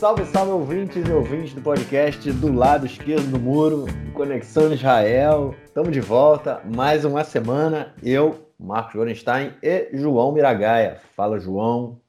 Salve, salve ouvintes e ouvintes do podcast do lado esquerdo do muro, Conexão Israel. Estamos de volta, mais uma semana. Eu, Marcos Gorenstein e João Miragaia. Fala, João.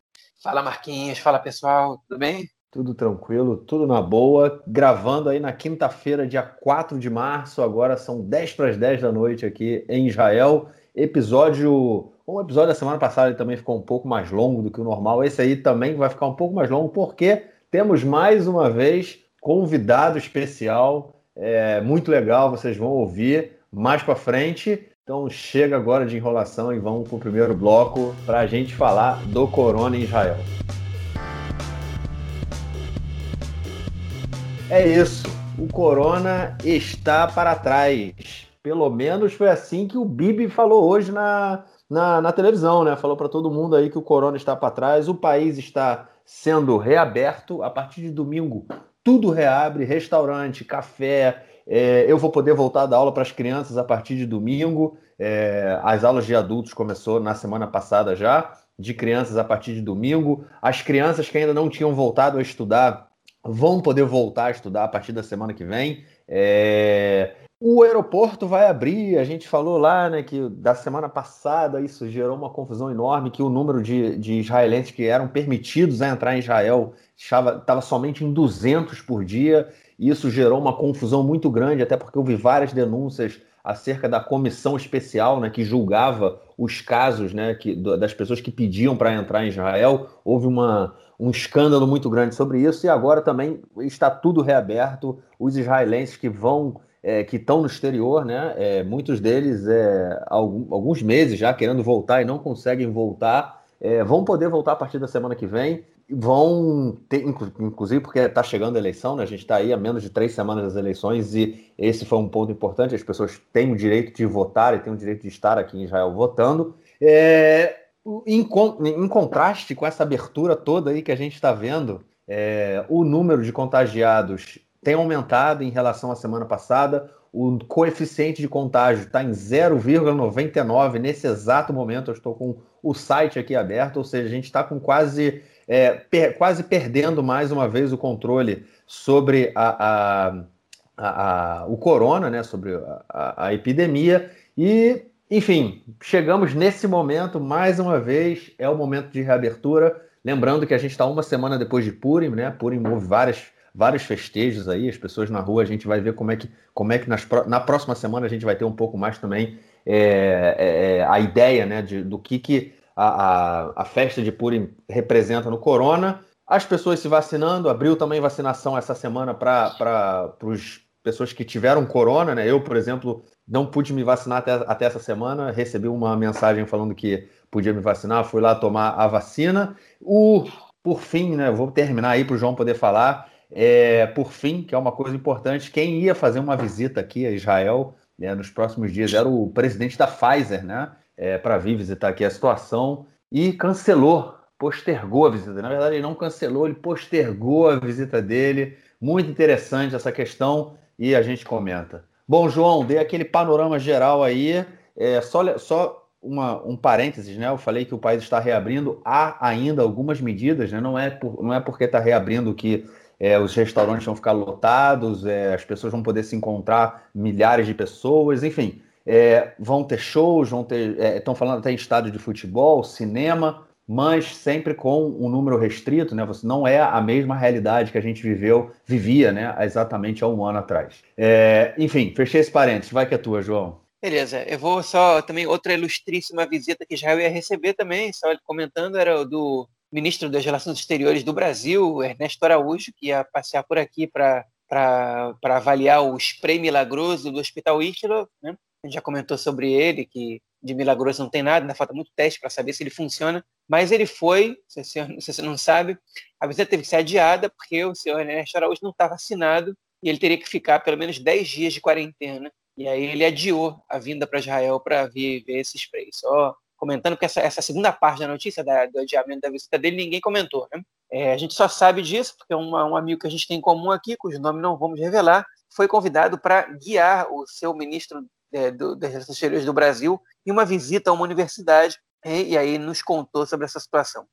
Fala, Marquinhos. Fala, pessoal. Tudo bem? Tudo tranquilo, tudo na boa. Gravando aí na quinta-feira, dia 4 de março. Agora são 10 para as 10 da noite aqui em Israel. Episódio. O episódio da semana passada também ficou um pouco mais longo do que o normal. Esse aí também vai ficar um pouco mais longo, porque temos mais uma vez convidado especial. É muito legal, vocês vão ouvir mais para frente. Então chega agora de enrolação e vamos para o primeiro bloco para a gente falar do Corona em Israel. É isso. O corona está para trás. Pelo menos foi assim que o Bibi falou hoje na, na, na televisão, né? Falou para todo mundo aí que o corona está para trás. O país está sendo reaberto a partir de domingo. Tudo reabre, restaurante, café. É, eu vou poder voltar da aula para as crianças a partir de domingo. É, as aulas de adultos começou na semana passada já, de crianças a partir de domingo. As crianças que ainda não tinham voltado a estudar vão poder voltar a estudar a partir da semana que vem. É... O aeroporto vai abrir, a gente falou lá, né, que da semana passada isso gerou uma confusão enorme, que o número de, de israelenses que eram permitidos a entrar em Israel estava somente em 200 por dia, e isso gerou uma confusão muito grande, até porque houve várias denúncias acerca da comissão especial né, que julgava os casos né, que, das pessoas que pediam para entrar em Israel. Houve uma, um escândalo muito grande sobre isso e agora também está tudo reaberto. Os israelenses que vão, é, que estão no exterior, né, é, muitos deles é, algum, alguns meses já querendo voltar e não conseguem voltar, é, vão poder voltar a partir da semana que vem. Vão ter, inclusive porque está chegando a eleição, né? a gente está aí há menos de três semanas das eleições e esse foi um ponto importante. As pessoas têm o direito de votar e têm o direito de estar aqui em Israel votando. É, em, em, contraste com essa abertura toda aí que a gente está vendo, é, o número de contagiados tem aumentado em relação à semana passada. O coeficiente de contágio está em 0,99 nesse exato momento. Eu estou com o site aqui aberto, ou seja, a gente está com quase, é, per, quase perdendo mais uma vez o controle sobre a, a, a, o corona, né, sobre a epidemia. E enfim, chegamos nesse momento, mais uma vez, é o momento de reabertura. Lembrando que a gente está uma semana depois de Purim, né? Purim houve várias, vários festejos aí, as pessoas na rua, a gente vai ver como é que, como é que nas, na próxima semana a gente vai ter um pouco mais também é, é, é, a ideia né, de, do que, que a, a, a festa de Purim representa no Corona. As pessoas se vacinando, abriu também vacinação essa semana para as pessoas que tiveram corona, né? Eu, por exemplo, não pude me vacinar até, até essa semana, recebi uma mensagem falando que podia me vacinar, fui lá tomar a vacina. O, por fim, né, vou terminar aí para o João poder falar, é, por fim, que é uma coisa importante, quem ia fazer uma visita aqui a Israel né, nos próximos dias era o presidente da Pfizer, né, é, para vir visitar aqui a situação e cancelou, postergou a visita. Na verdade, ele não cancelou, ele postergou a visita dele. Muito interessante essa questão e a gente comenta. Bom, João, dei aquele panorama geral aí. É, só só uma, um parênteses, né? Eu falei que o país está reabrindo. Há ainda algumas medidas, né? Não é, por, não é porque está reabrindo que é, os restaurantes vão ficar lotados, é, as pessoas vão poder se encontrar, milhares de pessoas, enfim. É, vão ter shows, vão ter. Estão é, falando até em estádio de futebol, cinema mas sempre com um número restrito, né? Você não é a mesma realidade que a gente viveu, vivia, né? Exatamente há um ano atrás. É, enfim, fechei esse parênteses. Vai que é tua, João. Beleza, eu vou só também outra ilustríssima visita que Israel ia receber também, só comentando, era do ministro das Relações Exteriores do Brasil, Ernesto Araújo, que ia passear por aqui para avaliar o spray milagroso do Hospital Ishtilo, né? A gente já comentou sobre ele, que de milagroso não tem nada, ainda falta muito teste para saber se ele funciona. Mas ele foi, se você não sabe, a visita teve que ser adiada porque o senhor Ernesto Araújo não está vacinado e ele teria que ficar pelo menos 10 dias de quarentena. E aí ele adiou a vinda para Israel para ver esse spray. Só comentando que essa, essa segunda parte da notícia da, do adiamento da visita dele ninguém comentou. Né? É, a gente só sabe disso porque uma, um amigo que a gente tem em comum aqui, cujo nome não vamos revelar, foi convidado para guiar o seu ministro é, do, das Relações Exteriores do Brasil em uma visita a uma universidade e, e aí nos contou sobre essa situação.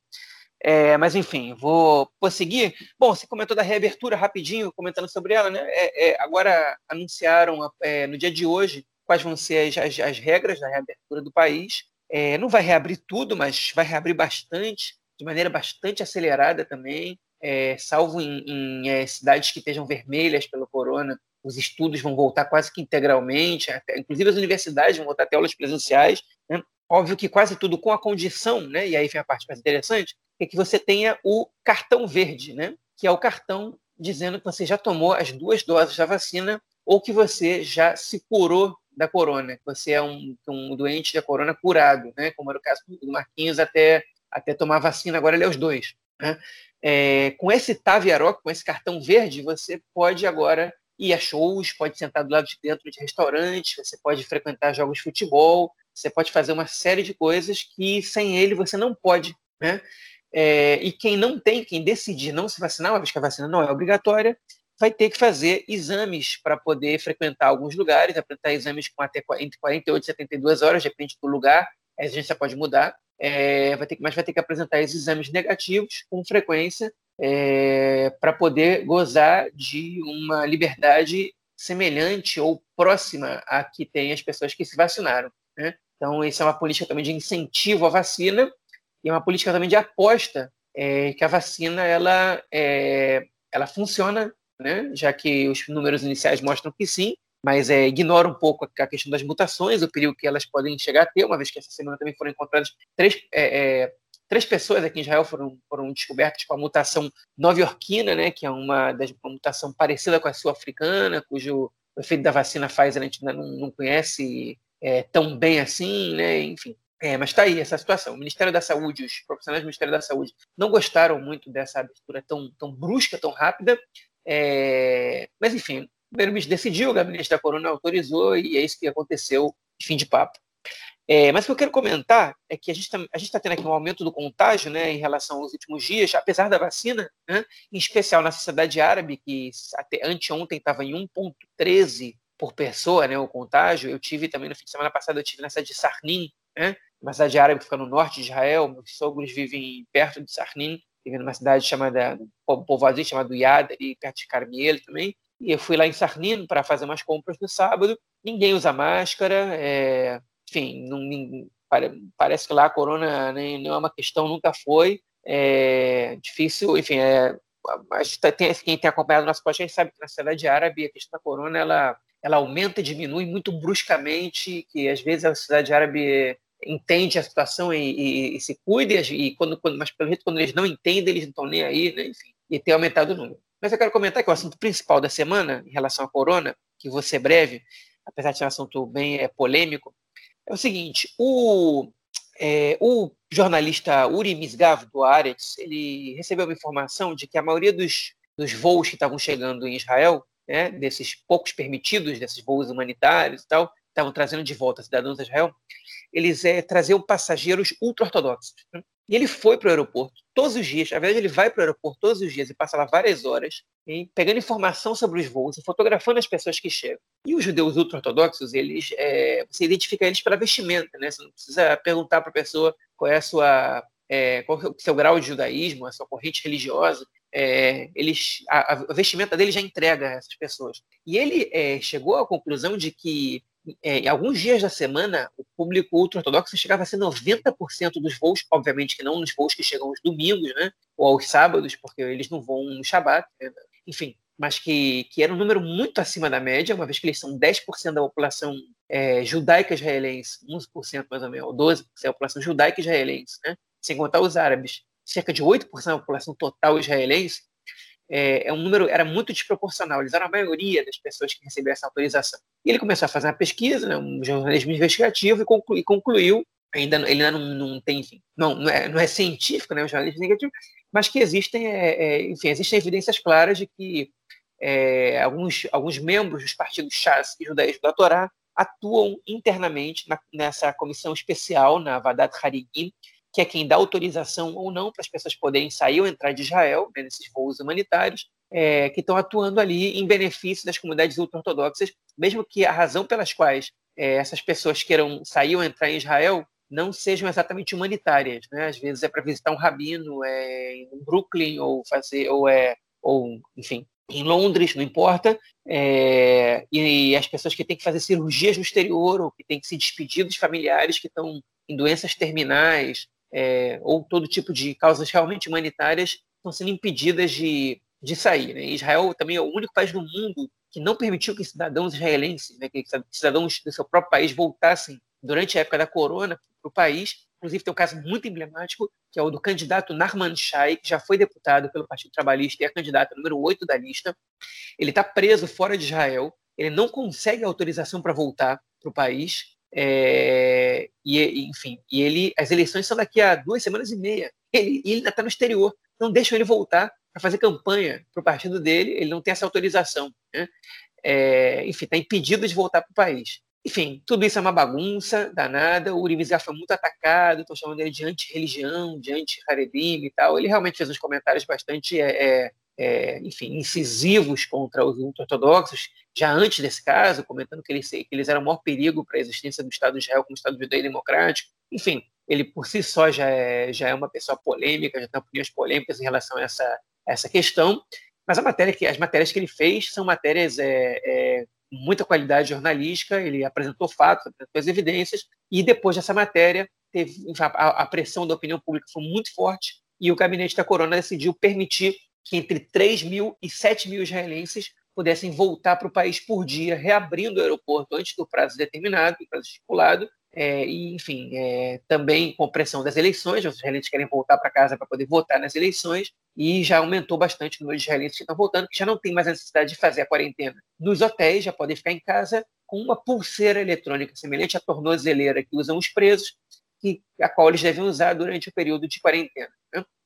É, mas enfim, vou, vou seguir. Bom, você comentou da reabertura rapidinho, comentando sobre ela, né? É, é, agora anunciaram é, no dia de hoje quais vão ser as, as, as regras da reabertura do país. É, não vai reabrir tudo, mas vai reabrir bastante, de maneira bastante acelerada também. É, salvo em, em cidades que estejam vermelhas pelo corona, os estudos vão voltar quase que integralmente, até, inclusive as universidades vão voltar até aulas presenciais. Né? Óbvio que quase tudo com a condição, né? e aí vem a parte mais interessante, é que você tenha o cartão verde, né? que é o cartão dizendo que você já tomou as duas doses da vacina ou que você já se curou da corona, você é um, um doente da corona curado, né? como era o caso do Marquinhos até, até tomar vacina, agora ele é os dois. Né? É, com esse Taviaroc, com esse cartão verde, você pode agora ir a shows, pode sentar do lado de dentro de restaurantes, você pode frequentar jogos de futebol, você pode fazer uma série de coisas que sem ele você não pode. Né? É, e quem não tem, quem decidir não se vacinar, uma vez que a vacina não é obrigatória, vai ter que fazer exames para poder frequentar alguns lugares, apresentar exames com até entre 48 e 72 horas, depende do lugar, a exigência pode mudar, é, vai ter, mas vai ter que apresentar esses exames negativos com frequência é, para poder gozar de uma liberdade semelhante ou próxima à que tem as pessoas que se vacinaram. Né? Então, isso é uma política também de incentivo à vacina e é uma política também de aposta é, que a vacina ela, é, ela funciona, né? já que os números iniciais mostram que sim, mas é, ignora um pouco a questão das mutações, o perigo que elas podem chegar a ter, uma vez que essa semana também foram encontradas três, é, é, três pessoas aqui em Israel foram, foram descobertas com a mutação nova-iorquina, né, que é uma, das, uma mutação parecida com a sul-africana, cujo efeito da vacina Pfizer a gente ainda não, não conhece é, tão bem assim, né, enfim. É, mas está aí essa situação. O Ministério da Saúde, os profissionais do Ministério da Saúde não gostaram muito dessa abertura tão, tão brusca, tão rápida, é, mas enfim, o primeiro-ministro decidiu, o gabinete da Corona autorizou e é isso que aconteceu, fim de papo. É, mas o que eu quero comentar é que a gente está tá tendo aqui um aumento do contágio né, em relação aos últimos dias, apesar da vacina, né, em especial na sociedade árabe, que até anteontem estava em 1,13 por pessoa né, o contágio. Eu tive também no fim de semana passado, eu tive na cidade de Sarnim, né, uma cidade árabe que fica no norte de Israel. Meus sogros vivem perto de Sarnim, vivem numa cidade chamada, um povoado chamado Yad, ali perto de Carmiel também. E eu fui lá em Sarnino para fazer umas compras no sábado. Ninguém usa máscara. É, enfim, não, parece que lá a corona nem, não é uma questão, nunca foi. É difícil, enfim, é, mas tá, tem, quem tem acompanhado o nosso podcast sabe que na sociedade árabe a questão da corona ela, ela aumenta e diminui muito bruscamente, que às vezes a sociedade árabe entende a situação e, e, e se cuida, e quando, quando, mas pelo jeito quando eles não entendem, eles não estão nem aí, né? enfim, e tem aumentado o número. Mas eu quero comentar que o assunto principal da semana, em relação à corona, que vou ser breve, apesar de ser um assunto bem é, polêmico, é o seguinte: o, é, o jornalista Uri Misgav, do Aretz, ele recebeu uma informação de que a maioria dos, dos voos que estavam chegando em Israel, né, desses poucos permitidos, desses voos humanitários e tal, estavam trazendo de volta cidadãos de Israel, eles é, traziam passageiros ultra-ortodoxos. Né? E ele foi para o aeroporto todos os dias. Na verdade, ele vai para o aeroporto todos os dias e passa lá várias horas, hein, pegando informação sobre os voos e fotografando as pessoas que chegam. E os judeus ultra-ortodoxos, eles, é, você identifica eles pela vestimenta, né? Você não precisa perguntar para a pessoa qual é a sua é, qual é o seu grau de judaísmo, a sua corrente religiosa. É, eles, a, a, vestimenta dele já entrega essas pessoas. E ele é, chegou à conclusão de que é, em alguns dias da semana, o público ultra-ortodoxo chegava a ser 90% dos voos, obviamente que não nos voos que chegam aos domingos, né, ou aos sábados, porque eles não vão no Shabat, né, enfim, mas que, que era um número muito acima da média, uma vez que eles são 10% da população é, judaica israelense, 11% mais ou menos, ou 12% da população judaica israelense, né, sem contar os árabes, cerca de 8% da população total israelense, é, é, um número era muito desproporcional. Eles eram a maioria das pessoas que receberam essa autorização. E ele começou a fazer uma pesquisa, né, um jornalismo investigativo, e, conclu, e concluiu, ainda ele ainda não, não tem, enfim, não, não, é, não é científico, né, o jornalismo negativo, mas que existem, é, é, enfim, existem evidências claras de que é, alguns, alguns membros dos partidos Chas e Judaísmo da Torá atuam internamente na, nessa comissão especial, na Vadat Harigim, que é quem dá autorização ou não para as pessoas poderem sair ou entrar de Israel, né, nesses voos humanitários, é, que estão atuando ali em benefício das comunidades ultra-ortodoxas, mesmo que a razão pelas quais é, essas pessoas queiram sair ou entrar em Israel não sejam exatamente humanitárias, né? Às vezes é para visitar um rabino, é em Brooklyn ou fazer ou é ou enfim em Londres, não importa, é, e, e, as pessoas que têm que fazer cirurgias no exterior ou que têm que se despedir dos familiares que estão em doenças terminais é, ou todo tipo de causas realmente humanitárias estão sendo impedidas de, de sair. Né? Israel também é o único país do mundo que não permitiu que cidadãos israelenses, né, que cidadãos do seu próprio país voltassem durante a época da corona para o país. Inclusive, tem um caso muito emblemático, que é o do candidato Narman Shai, que já foi deputado pelo Partido Trabalhista e é candidato número 8 da lista. Ele está preso fora de Israel, ele não consegue autorização para voltar para o país. É, e enfim, e ele, as eleições são daqui a duas semanas e meia. Ele, ele ainda está no exterior, não deixam ele voltar para fazer campanha para o partido dele. Ele não tem essa autorização. Né? É, enfim, está impedido de voltar para o país. Enfim, tudo isso é uma bagunça danada. O Uribe foi muito atacado, estão chamando ele de anti-religião, de anti-haredim e tal. Ele realmente fez uns comentários bastante, é, é, enfim, incisivos contra os ortodoxos, já antes desse caso, comentando que eles, que eles eram o maior perigo para a existência do Estado de Israel como Estado judeu e democrático. Enfim, ele por si só já é, já é uma pessoa polêmica, já tem opiniões polêmicas em relação a essa, a essa questão. Mas a matéria que, as matérias que ele fez são matérias é, é, muita qualidade jornalística, ele apresentou fatos, apresentou as evidências, e depois dessa matéria, teve, a, a pressão da opinião pública foi muito forte, e o gabinete da Corona decidiu permitir que entre 3 mil e 7 mil israelenses pudessem voltar para o país por dia, reabrindo o aeroporto antes do prazo determinado, do prazo estipulado, é, e, enfim, é, também com pressão das eleições, os israelenses querem voltar para casa para poder votar nas eleições, e já aumentou bastante o número de israelenses que estão voltando, que já não tem mais a necessidade de fazer a quarentena nos hotéis, já podem ficar em casa com uma pulseira eletrônica semelhante à tornozeleira que usam os presos, que, a qual eles devem usar durante o período de quarentena.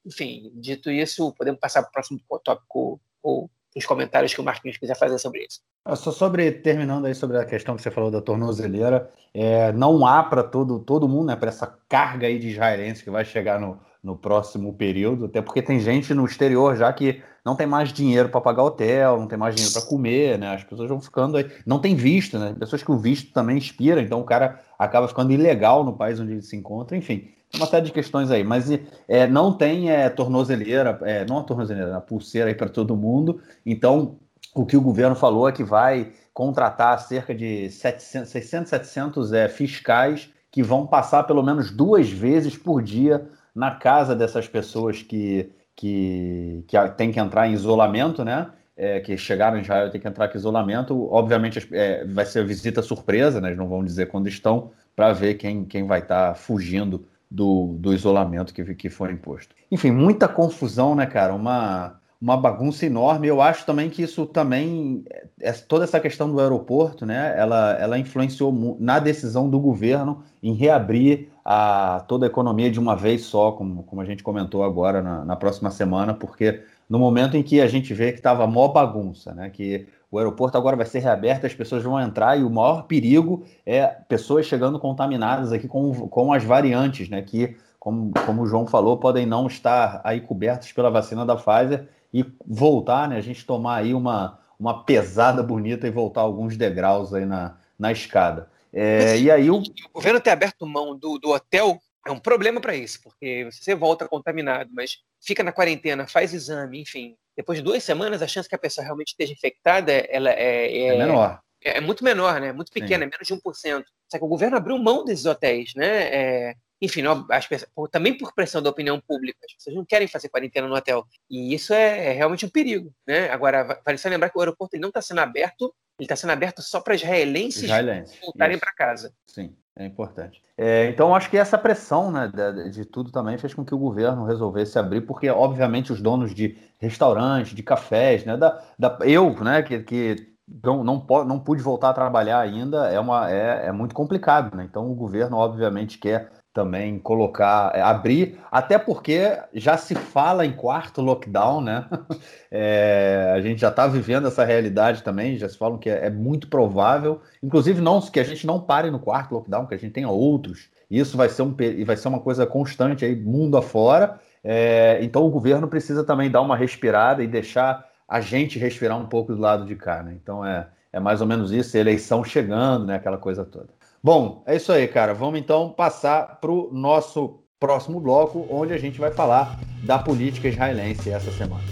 Enfim, dito isso, podemos passar para o próximo tópico ou os comentários que o Marquinhos quiser fazer sobre isso. Ah, só sobre, terminando aí sobre a questão que você falou da tornozeleira, é, não há para todo, todo mundo, né, para essa carga aí de israelenses que vai chegar no, no próximo período, até porque tem gente no exterior já que não tem mais dinheiro para pagar hotel, não tem mais dinheiro para comer, né? As pessoas vão ficando aí, não tem visto, né? Pessoas que o visto também expira, então o cara acaba ficando ilegal no país onde ele se encontra, enfim uma série de questões aí, mas é, não tem é, tornozeleira, é, não a tornozeleira, a pulseira aí para todo mundo. Então, o que o governo falou é que vai contratar cerca de 700, 600, 700 é, fiscais que vão passar pelo menos duas vezes por dia na casa dessas pessoas que, que, que tem que entrar em isolamento, né? É, que chegaram em Israel tem que entrar em isolamento. Obviamente é, vai ser visita surpresa, né? Eles não vão dizer quando estão, para ver quem, quem vai estar tá fugindo do, do isolamento que, que foi imposto. Enfim, muita confusão, né, cara? Uma, uma bagunça enorme. Eu acho também que isso também, é, toda essa questão do aeroporto, né, ela, ela influenciou na decisão do governo em reabrir a, toda a economia de uma vez só, como, como a gente comentou agora na, na próxima semana, porque no momento em que a gente vê que estava mó bagunça, né, que o aeroporto agora vai ser reaberto, as pessoas vão entrar e o maior perigo é pessoas chegando contaminadas aqui com, com as variantes, né? Que, como, como o João falou, podem não estar aí cobertos pela vacina da Pfizer e voltar, né? A gente tomar aí uma, uma pesada bonita e voltar alguns degraus aí na, na escada. É, e aí o... o governo ter aberto mão do, do hotel é um problema para isso, porque você volta contaminado, mas fica na quarentena, faz exame, enfim. Depois de duas semanas, a chance que a pessoa realmente esteja infectada ela é, é, é menor. É, é, muito menor, né? Muito pequena, é menos de 1%. Só que o governo abriu mão desses hotéis, né? É, enfim, as pessoas, também por pressão da opinião pública, as pessoas não querem fazer quarentena no hotel. E isso é, é realmente um perigo, né? Agora, vale só lembrar que o aeroporto não está sendo aberto, ele está sendo aberto só para israelenses, israelenses voltarem para casa. Sim. É importante. É, então, acho que essa pressão né, de, de, tudo também fez com que o governo resolvesse abrir, porque, obviamente, os donos de restaurantes, de cafés, né, da, da, eu, né, que, que não, não, não pude voltar a trabalhar ainda, é, uma, é, é muito complicado. Né? Então, o governo, obviamente, quer também colocar, é, abrir, até porque já se fala em quarto lockdown, né? É, a gente já está vivendo essa realidade também, já se falam que é, é, muito provável, inclusive não que a gente não pare no quarto lockdown, que a gente tenha outros. Isso vai ser, um, vai ser uma coisa constante aí, mundo afora. É, então o governo precisa também dar uma respirada e deixar a gente respirar um pouco do lado de cá, né? Então é, é mais ou menos isso, eleição chegando, né? Aquela coisa toda. Bom, é isso aí, cara. Vamos então passar para o nosso próximo bloco, onde a gente vai falar da política israelense essa semana.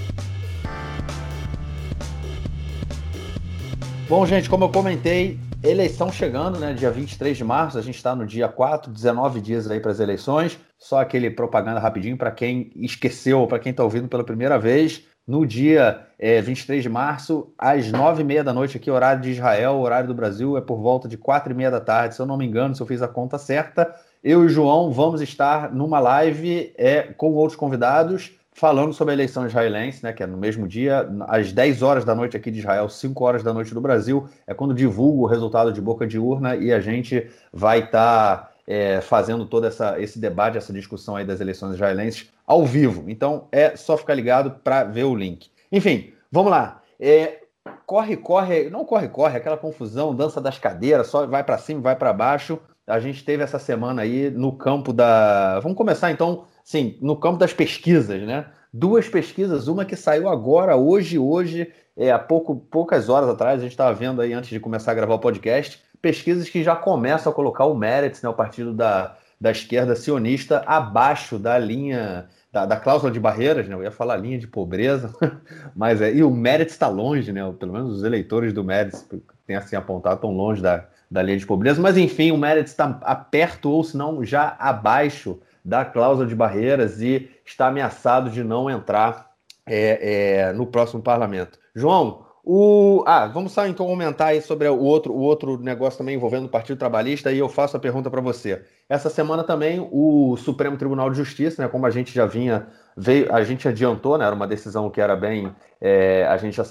Bom, gente, como eu comentei, eleição chegando, né? Dia 23 de março, a gente está no dia 4, 19 dias aí para as eleições. Só aquele propaganda rapidinho para quem esqueceu, para quem está ouvindo pela primeira vez no dia é, 23 de março, às 9h30 da noite, aqui, horário de Israel, horário do Brasil, é por volta de 4h30 da tarde, se eu não me engano, se eu fiz a conta certa. Eu e o João vamos estar numa live é, com outros convidados, falando sobre a eleição israelense, né, que é no mesmo dia, às 10 horas da noite aqui de Israel, 5 horas da noite do Brasil, é quando divulgo o resultado de boca de urna e a gente vai estar. Tá é, fazendo todo essa, esse debate, essa discussão aí das eleições israelenses ao vivo. Então é só ficar ligado para ver o link. Enfim, vamos lá. É, corre, corre, não corre, corre, aquela confusão, dança das cadeiras, só vai para cima, vai para baixo. A gente teve essa semana aí no campo da. Vamos começar então, sim, no campo das pesquisas, né? Duas pesquisas, uma que saiu agora, hoje, hoje, é, há pouco, poucas horas atrás, a gente estava vendo aí antes de começar a gravar o podcast, pesquisas que já começam a colocar o Meretz, né, o partido da, da esquerda sionista, abaixo da linha da, da, cláusula de barreiras, né? Eu ia falar linha de pobreza, mas é. E o Meretz está longe, né? Pelo menos os eleitores do Meretz têm assim apontado tão longe da, da linha de pobreza, mas enfim, o Meretz está perto ou se não já abaixo da cláusula de barreiras e está ameaçado de não entrar é, é, no próximo parlamento. João, o... Ah, vamos só então comentar aí sobre o outro, o outro negócio também envolvendo o Partido Trabalhista e eu faço a pergunta para você. Essa semana também o Supremo Tribunal de Justiça, né, como a gente já vinha, veio, a gente adiantou, né, era uma decisão que era bem, é, a gente já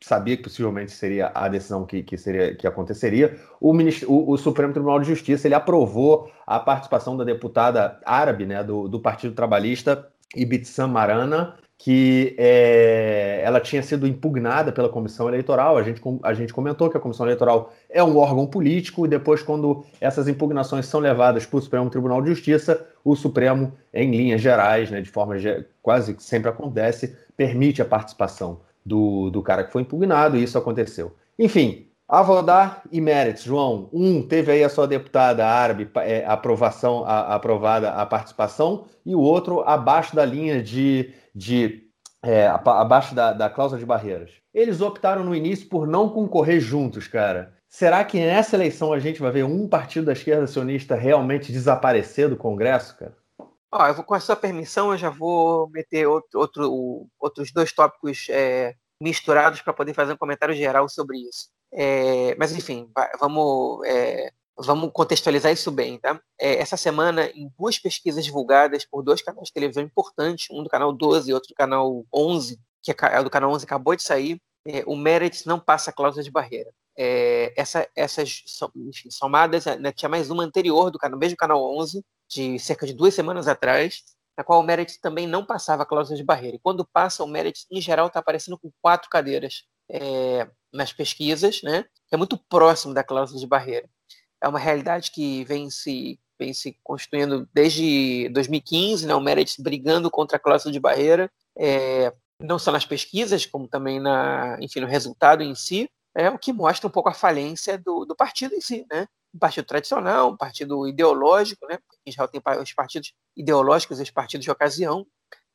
sabia, que possivelmente seria a decisão que, que, seria, que aconteceria. O, o, o, Supremo Tribunal de Justiça ele aprovou a participação da deputada árabe né, do, do Partido Trabalhista, Ibitsam Marana, que é, ela tinha sido impugnada pela comissão eleitoral. A gente, a gente comentou que a comissão eleitoral é um órgão político, e depois, quando essas impugnações são levadas para o Supremo Tribunal de Justiça, o Supremo, em linhas gerais, né, de forma quase que sempre acontece, permite a participação do, do cara que foi impugnado, e isso aconteceu. Enfim, Avodar e Meretz, João. Um teve aí a sua deputada árabe é, aprovação, a, aprovada a participação, e o outro abaixo da linha de de é, abaixo da, da cláusula de barreiras. Eles optaram no início por não concorrer juntos, cara. Será que nessa eleição a gente vai ver um partido da esquerda sionista realmente desaparecer do Congresso, cara? Eu vou, com a sua permissão, eu já vou meter outro, outro outros dois tópicos é, misturados para poder fazer um comentário geral sobre isso. É, mas, enfim, vamos é, Vamos contextualizar isso bem, tá? É, essa semana, em duas pesquisas divulgadas por dois canais de televisão importantes, um do canal 12 e outro do canal 11, que é, é do canal 11 acabou de sair, é, o Merit não passa a cláusula de barreira. É, essa, essas enfim, somadas, né, tinha mais uma anterior do canal, mesmo canal 11, de cerca de duas semanas atrás, na qual o Merit também não passava a cláusula de barreira. E quando passa, o Merit, em geral, está aparecendo com quatro cadeiras é, nas pesquisas, né? É muito próximo da cláusula de barreira é uma realidade que vem se, vem se constituindo desde 2015, né, o Meredith brigando contra a cláusula de barreira, é, não só nas pesquisas, como também na, enfim, no resultado em si, é o que mostra um pouco a falência do, do partido em si, né? Um partido tradicional, um partido ideológico, né? Em geral tem os partidos ideológicos e os partidos de ocasião.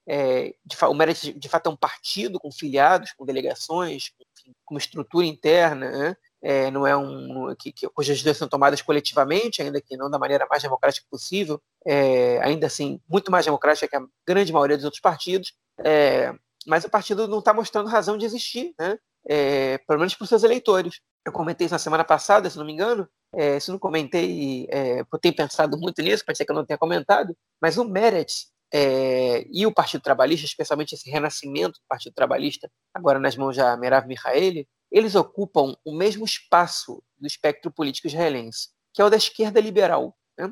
É, de, o Meredith, de fato, é um partido com filiados, com delegações, enfim, com uma estrutura interna, né? É, não é um que, que, cujas decisões são tomadas coletivamente, ainda que não da maneira mais democrática possível, é, ainda assim muito mais democrática que a grande maioria dos outros partidos, é, mas o partido não está mostrando razão de existir, né? É, pelo menos para os seus eleitores. Eu comentei isso na semana passada, se não me engano, é, se não comentei, é, eu tenho pensado muito nisso, pode ser que eu não tenha comentado, mas o Meretz é, e o Partido Trabalhista, especialmente esse renascimento do Partido Trabalhista, agora nas mãos da Merav Mihaeli, eles ocupam o mesmo espaço do espectro político israelense, que é o da esquerda liberal. Né?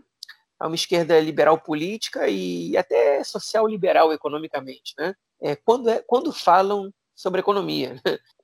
É uma esquerda liberal política e até social liberal economicamente. Né? É, quando, é, quando falam sobre economia.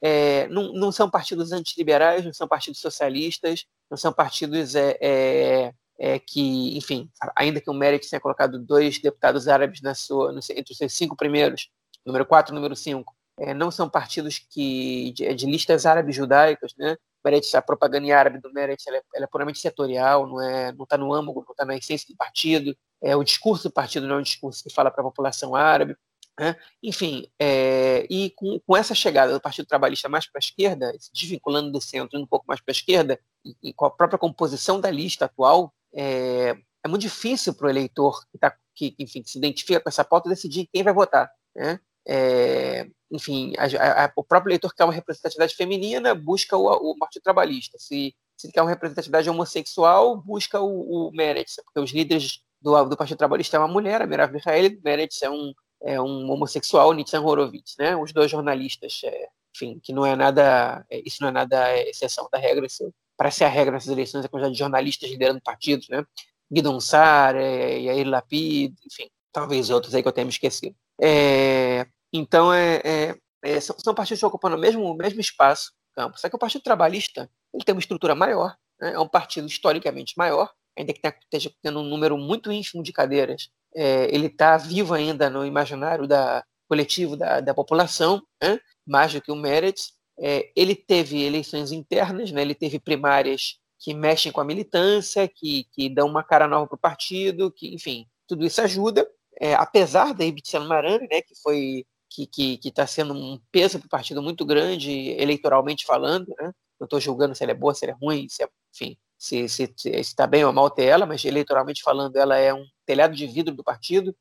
É, não, não, são partidos antiliberais, não são partidos socialistas, não são partidos é, é, é que, enfim, ainda que o Merit tenha colocado dois deputados árabes na sua, entre os seus cinco primeiros, número 4 e número 5, é, não são partidos que de, de listas árabes judaicas, né? Meretz, a propaganda árabe do Meretz ela é, ela é puramente setorial, não é, não está no âmago, não está na essência do partido. É, o discurso do partido não é um discurso que fala para a população árabe. Né? Enfim, é, e com, com, essa chegada do Partido Trabalhista mais para a esquerda, se desvinculando do centro um pouco mais para a esquerda, e, e, com a própria composição da lista atual, é, é muito difícil para o eleitor que, tá, que, enfim, que se identifica com essa pauta decidir quem vai votar. Né? É, enfim, a, a, o próprio eleitor que quer uma representatividade feminina busca o, o Partido Trabalhista. Se, se quer uma representatividade homossexual, busca o, o Meretz, porque os líderes do, do Partido Trabalhista é uma mulher, a Merav Mikhaeli, Meretz é um, é um homossexual, Nitzan Horowitz, né? Os dois jornalistas, é, enfim, que não é nada, é, isso não é nada é, exceção da regra, isso, para ser a regra nessas eleições, a quantidade de jornalistas liderando partidos, né? Guidon Sar, é, Yair Lapid, enfim, talvez outros aí que eu tenha me esquecido. É, então, é, é, é, são, são, partidos ocupam o mesmo, mesmo espaço, campo. Só que o Partido Trabalhista ele tem uma estrutura maior, né? é um partido historicamente maior, ainda que esteja tendo um número muito ínfimo de cadeiras. É, ele está vivo ainda no imaginário da, coletivo da, da população, né? mais do que o Meretz. É, ele teve eleições internas, né? ele teve primárias que mexem com a militância, que, que dão uma cara nova para o partido, que, enfim, tudo isso ajuda. É, apesar da Ibitiano Marani, né, que foi que está sendo um peso para o partido muito grande, eleitoralmente falando, né? Não estou julgando se ela é boa, se ela é ruim, se é, enfim, se está bem ou mal ter ela, mas eleitoralmente falando, ela é um telhado de vidro do partido,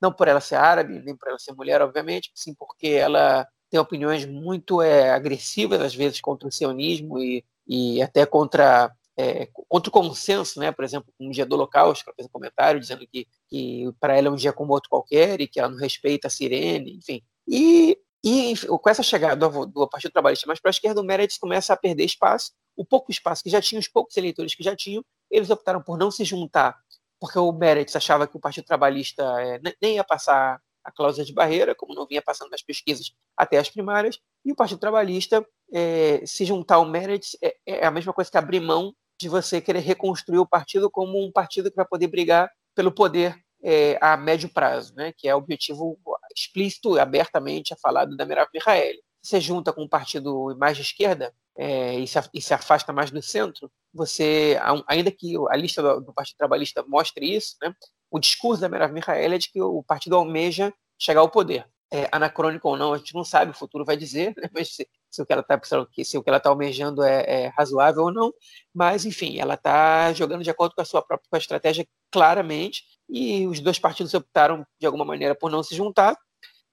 não por ela ser árabe, nem por ela ser mulher, obviamente, sim porque ela tem opiniões muito é, agressivas, às vezes, contra o sionismo e, e até contra é, contra o consenso, né? Por exemplo, um dia do Holocausto, ela fez um comentário dizendo que, que para ela é um dia como outro qualquer e que ela não respeita a sirene, enfim. E, e com essa chegada do, do Partido Trabalhista mais para a esquerda, o Meredith começa a perder espaço. O pouco espaço que já tinha, os poucos eleitores que já tinham, eles optaram por não se juntar, porque o Meredith achava que o Partido Trabalhista é, nem ia passar a cláusula de barreira, como não vinha passando nas pesquisas até as primárias, e o Partido Trabalhista é, se juntar ao Meredith é, é, a mesma coisa que abrir mão de você querer reconstruir o partido como um partido que vai poder brigar pelo poder é, a médio prazo, né, que é o objetivo explícito e abertamente falado da Merav Mihaeli. Você junta com um partido mais de esquerda é, e, se, e, se, afasta mais do centro, você, ainda que a lista do, do Partido Trabalhista mostre isso, né, o discurso da Merav Mihaeli é de que o partido almeja chegar ao poder. É, anacrônico ou não, a gente não sabe, o futuro vai dizer, né, mas se, se o que ela está se está almejando é, é, razoável ou não, mas enfim, ela está jogando de acordo com a sua própria a estratégia claramente e os dois partidos optaram de alguma maneira por não se juntar.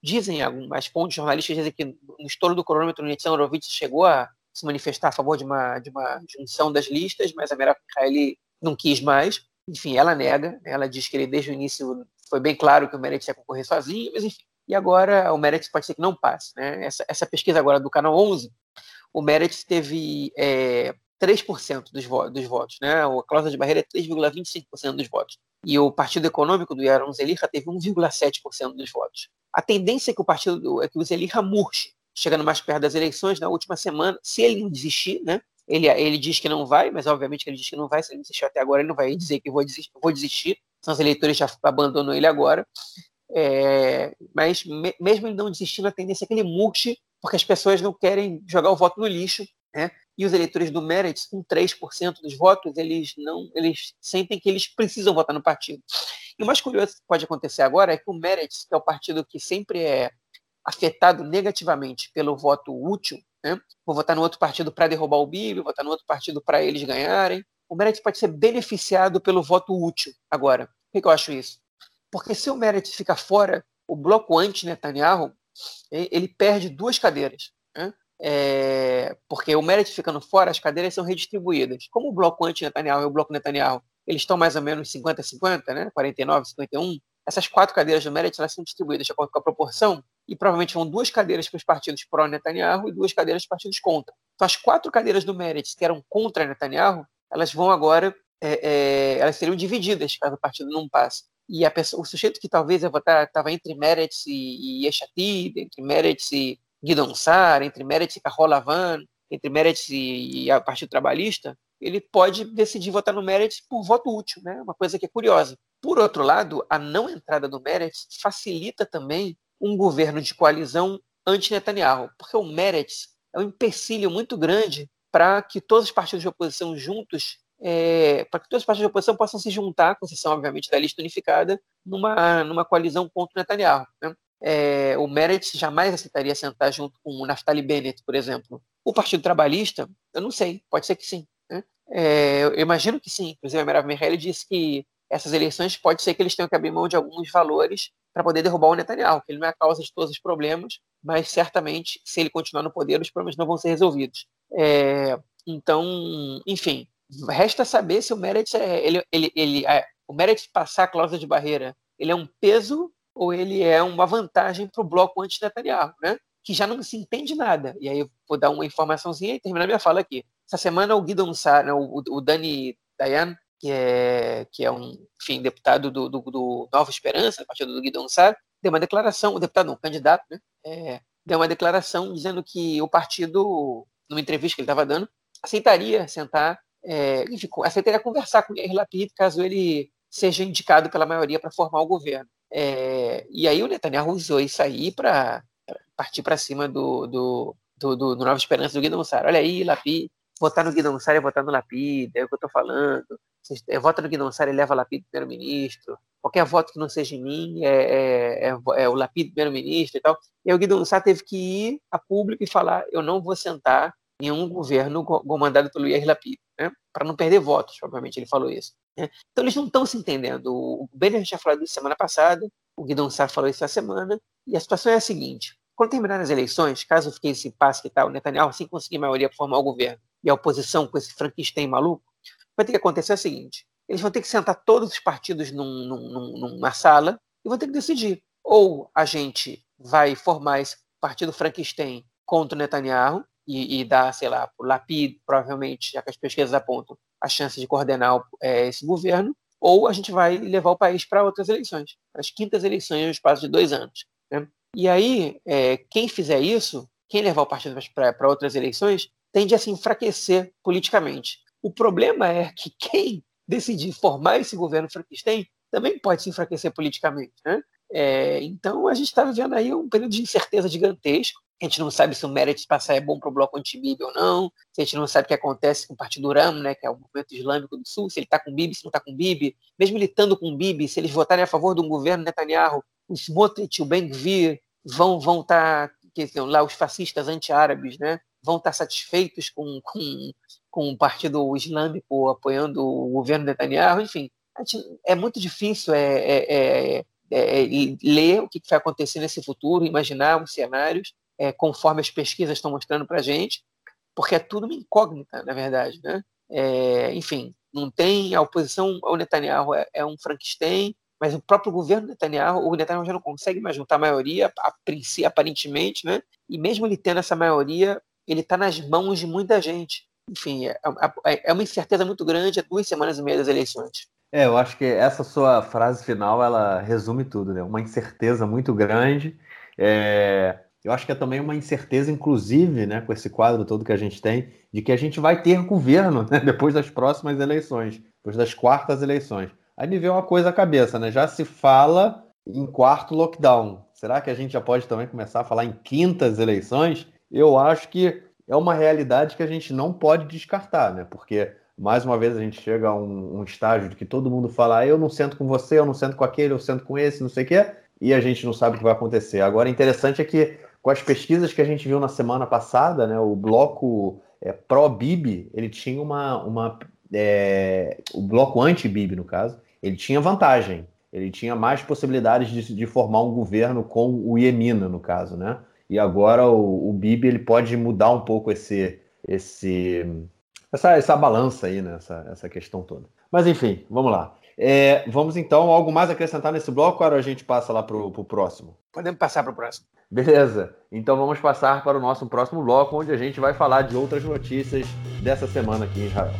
Dizem algumas fontes jornalistas dizem que no estouro do cronômetro Nitsan Horowitz chegou a se manifestar a favor de uma, de uma junção das listas, mas a Mera Mikhaeli não quis mais. Enfim, ela nega, ela diz que ele desde o início foi bem claro que o Meretz ia concorrer sozinho, mas enfim, e agora o Meretz pode ser que não passe. Né? Essa, essa pesquisa agora do canal 11, o Meretz teve é, 3% dos, vo dos votos, né? a cláusula de barreira é 3,25% dos votos. E o Partido Econômico do Yaron Zelirra teve 1,7% dos votos. A tendência é que o partido é que o Zelirra murche, chegando mais perto das eleições, na última semana, se ele desistir, né? Ele, ele diz que não vai, mas obviamente ele diz que não vai, se ele desistiu até agora, ele não vai dizer que vou desistir, vou desistir. São os eleitores já abandonam ele agora. É, mas me, mesmo ele não desistindo, a tendência é que ele murche, porque as pessoas não querem jogar o voto no lixo, né? E os eleitores do Meretz, com 3% dos votos, eles não, eles sentem que eles precisam votar no partido. E o mais curioso que pode acontecer agora é que o Meretz, que é o partido que sempre é afetado negativamente pelo voto útil, né? vou votar no outro partido para derrubar o Bibi, votar no outro partido para eles ganharem. O Meretz pode ser beneficiado pelo voto útil agora. Por que eu acho isso? Porque se o Meretz ficar fora, o bloco anti-Netanyahu, ele perde duas cadeiras. É, porque o Meretz ficando fora, as cadeiras são redistribuídas. Como o bloco anti-Netanyahu e o bloco Netanyahu, eles estão mais ou menos 50-50, né? 49, 51, essas quatro cadeiras do Meretz elas são distribuídas de acordo com a proporção e provavelmente vão duas cadeiras para os partidos pró-Netanyahu e duas cadeiras para os partidos contra. Então, as quatro cadeiras do Meretz que eram contra Netanyahu, elas vão agora, é, é, elas seriam divididas caso o partido não passe e pessoa, o sujeito que talvez ia votar estava entre Meretz e, e entre Meretz e Guidon Sar, entre Meretz e Carol Lavan, entre Meretz e, a Partido Trabalhista, ele pode decidir votar no Meretz por voto útil, né? uma coisa que é curiosa. Por outro lado, a não entrada do Meretz facilita também um governo de coalizão anti-Netanyahu, porque o Meretz é um empecilho muito grande para que todos os partidos de oposição juntos, é, para que todos os partidos de oposição possam se juntar, com exceção, obviamente, da lista unificada, numa, numa coalizão contra o Netanyahu. Né? É, o Meretz jamais aceitaria sentar junto com o Naftali Bennett, por exemplo. O Partido Trabalhista, eu não sei, pode ser que sim. Né? É, eu imagino que sim. Inclusive, a Merav Mihaly disse que essas eleições pode ser que eles tenham que abrir mão de alguns valores para poder derrubar o Netanyahu, que ele não é a causa de todos os problemas, mas certamente, se ele continuar no poder, os problemas não vão ser resolvidos. É, então, enfim, resta saber se o Meretz é, ele, ele, ele, é, o Meretz passar a cláusula de barreira, ele é um peso ou ele é uma vantagem para o bloco anti-Netanyahu, né? que já não se entende nada. E aí eu vou dar uma informaçãozinha e terminar minha fala aqui. Essa semana o Guido Sar, o, o Dani Dayan, que é, que é um enfim, deputado do, do, do Nova Esperança, do partido do Guido Sar, deu uma declaração, o deputado não, o candidato, né? É, deu uma declaração dizendo que o partido, numa entrevista que ele estava dando, aceitaria sentar, é, enfim, aceitaria conversar com o Lapid caso ele seja indicado pela maioria para formar o governo. É, e aí o Netanyahu usou isso aí para partir para cima do, do, do, do, do Nova Esperança do Guido Mussar. Olha aí, Lapid, votar no Guido Mussar é votar no Lapid, é o que eu estou falando. É, vota no Guido Mussar e leva Lapid primeiro-ministro. Qualquer voto que não seja em mim é, é, é, é o Lapid primeiro-ministro e tal. E o Guido Mussar teve que ir a público e falar: eu não vou sentar em um governo comandado pelo Yair Lapid, né? para não perder votos, obviamente, ele falou isso. Né? Então eles não estão se entendendo. O Benner já falou isso semana passada, o Guidon Sá falou isso essa semana, e a situação é a seguinte: quando terminar as eleições, caso fique esse impasse que tal, o Netanyahu, sem conseguir maioria para formar o governo, e a oposição com esse Frankenstein maluco, vai ter que acontecer o seguinte: eles vão ter que sentar todos os partidos num, num, numa sala e vão ter que decidir. Ou a gente vai formar esse partido Frankenstein contra o Netanyahu, e, e dar, sei lá, o Lapid, provavelmente, já que as pesquisas apontam, a chance de coordenar é, esse governo, ou a gente vai levar o país para outras eleições, para as quintas eleições no espaço de dois anos. Né? E aí, é, quem fizer isso, quem levar o partido para outras eleições, tende a se enfraquecer politicamente. O problema é que quem decidir formar esse governo Frankenstein também pode se enfraquecer politicamente. Né? É, então, a gente está vivendo aí um período de incerteza gigantesco, a gente não sabe se o Meretz passar é bom para o bloco anti-Bibi ou não, a gente não sabe o que acontece com o Partido RAM, né, que é o movimento islâmico do Sul, se ele está com Bibi, se não está com Bibi, mesmo ele estando com Bibi, se eles votarem a favor de um governo Netanyahu, o Smotrich, o Ben-Gvir vão vão estar, tá, lá os fascistas anti-árabes, né, vão estar tá satisfeitos com, com, com o Partido Islâmico apoiando o governo Netanyahu, enfim, gente, é muito difícil é, é, é, é ler o que vai acontecer nesse futuro, imaginar os cenários, é, conforme as pesquisas estão mostrando para a gente, porque é tudo uma incógnita, na verdade. Né? É, enfim, não tem a oposição ao Netanyahu é, é, um Frankenstein, mas o próprio governo Netanyahu, o Netanyahu já não consegue mais juntar maioria, aparentemente, né? e mesmo ele tendo essa maioria, ele está nas mãos de muita gente. Enfim, é, é, é uma incerteza muito grande há duas semanas e meia das eleições. É, eu acho que essa sua frase final ela resume tudo, né? Uma incerteza muito grande. É, eu acho que é também uma incerteza, inclusive, né, com esse quadro todo que a gente tem, de que a gente vai ter governo né, depois das próximas eleições, depois das quartas eleições. Aí me veio uma coisa à cabeça, né? Já se fala em quarto lockdown. Será que a gente já pode também começar a falar em quintas eleições? Eu acho que é uma realidade que a gente não pode descartar, né? Porque mais uma vez a gente chega a um, um estágio de que todo mundo fala: ah, eu não sento com você, eu não sento com aquele, eu sento com esse, não sei o quê, e a gente não sabe o que vai acontecer. Agora, interessante é que com as pesquisas que a gente viu na semana passada, né, o bloco é, pró-BIB, ele tinha uma. uma é, o bloco anti-BIB, no caso, ele tinha vantagem. Ele tinha mais possibilidades de, de, formar um governo com o Iemina, no caso, né? E agora o, o BIB ele pode mudar um pouco esse, esse, essa, essa balança aí, né? Essa, essa questão toda. Mas enfim, vamos lá. É, vamos então, algo mais acrescentar nesse bloco ou a gente passa lá para o próximo? Podemos passar para o próximo. Beleza, então vamos passar para o nosso próximo bloco, onde a gente vai falar de outras notícias dessa semana aqui em Israel.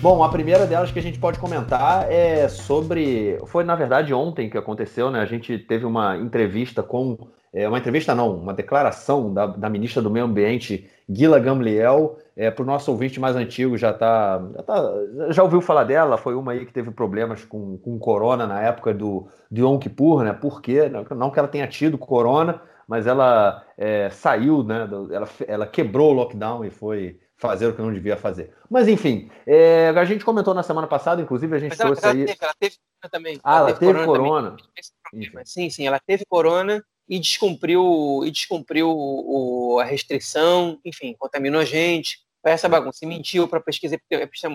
Bom, a primeira delas que a gente pode comentar é sobre. Foi na verdade ontem que aconteceu, né? A gente teve uma entrevista com. É, uma entrevista não, uma declaração da, da ministra do Meio Ambiente, Gila Gamliel, é, Para o nosso ouvinte mais antigo, já, tá, já, tá, já ouviu falar dela, foi uma aí que teve problemas com, com corona na época do, do Yom Kippur, né? Por quê? Não que ela tenha tido corona, mas ela é, saiu, né? Ela, ela quebrou o lockdown e foi fazer o que não devia fazer. Mas enfim, é, a gente comentou na semana passada, inclusive a gente ela, trouxe ela aí. Teve, ela teve também. Ah, ela, ela teve, teve corona. corona. Sim, sim, ela teve corona e descumpriu, e descumpriu o, a restrição, enfim, contaminou a gente. Foi essa bagunça, e mentiu para a pesquisa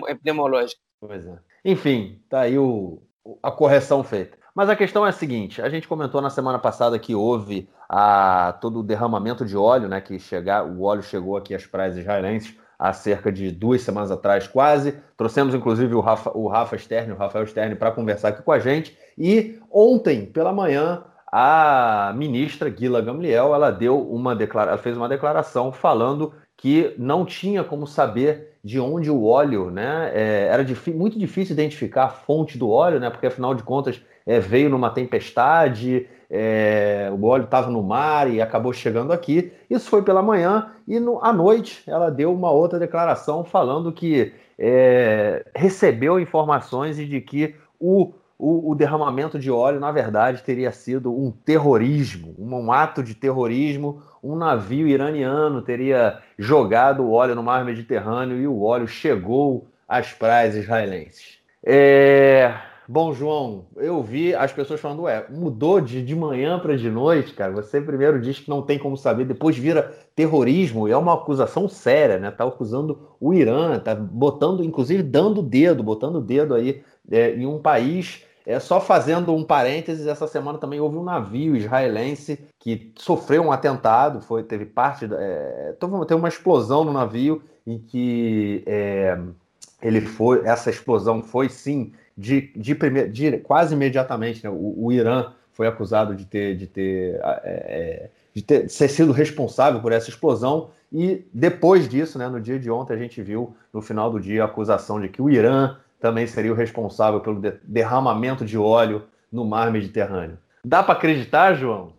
epidemiológica. Pois é. Enfim, tá aí o, a correção feita. Mas a questão é a seguinte: a gente comentou na semana passada que houve a, todo o derramamento de óleo, né? Que chegar, o óleo chegou aqui às praias israelenses há cerca de duas semanas atrás, quase. Trouxemos, inclusive, o Rafa, o Rafa Stern, o Rafael Stern, para conversar aqui com a gente. E ontem, pela manhã, a ministra Guila Gamliel, ela deu uma declara... ela fez uma declaração falando que não tinha como saber de onde o óleo, né? É, era muito difícil identificar a fonte do óleo, né? Porque afinal de contas é, veio numa tempestade, é, o óleo estava no mar e acabou chegando aqui. Isso foi pela manhã e no, à noite ela deu uma outra declaração falando que é, recebeu informações de que o, o, o, derramamento de óleo, na verdade, teria sido um terrorismo, um, um ato de terrorismo. Um navio iraniano teria jogado o óleo no mar Mediterrâneo e o óleo chegou às praias israelenses. É, Bom, João, eu vi as pessoas falando, ué, mudou de, de manhã para de noite, cara. Você primeiro diz que não tem como saber, depois vira terrorismo, e é uma acusação séria, né? Tá acusando o Irã, tá botando, inclusive dando dedo, botando o dedo aí é, em um país. É, só fazendo um parênteses, essa semana também houve um navio israelense que sofreu um atentado, foi, teve parte, é, teve uma explosão no navio em que é, ele foi, essa explosão foi sim de, de, primeir, de quase imediatamente, né, o, o, Irã foi acusado de ter, de ter, é, é, de ter de ser sido responsável por essa explosão. E depois disso, né, no dia de ontem, a gente viu no final do dia a acusação de que o Irã também seria o responsável pelo derramamento de óleo no mar Mediterrâneo. Dá para acreditar, João?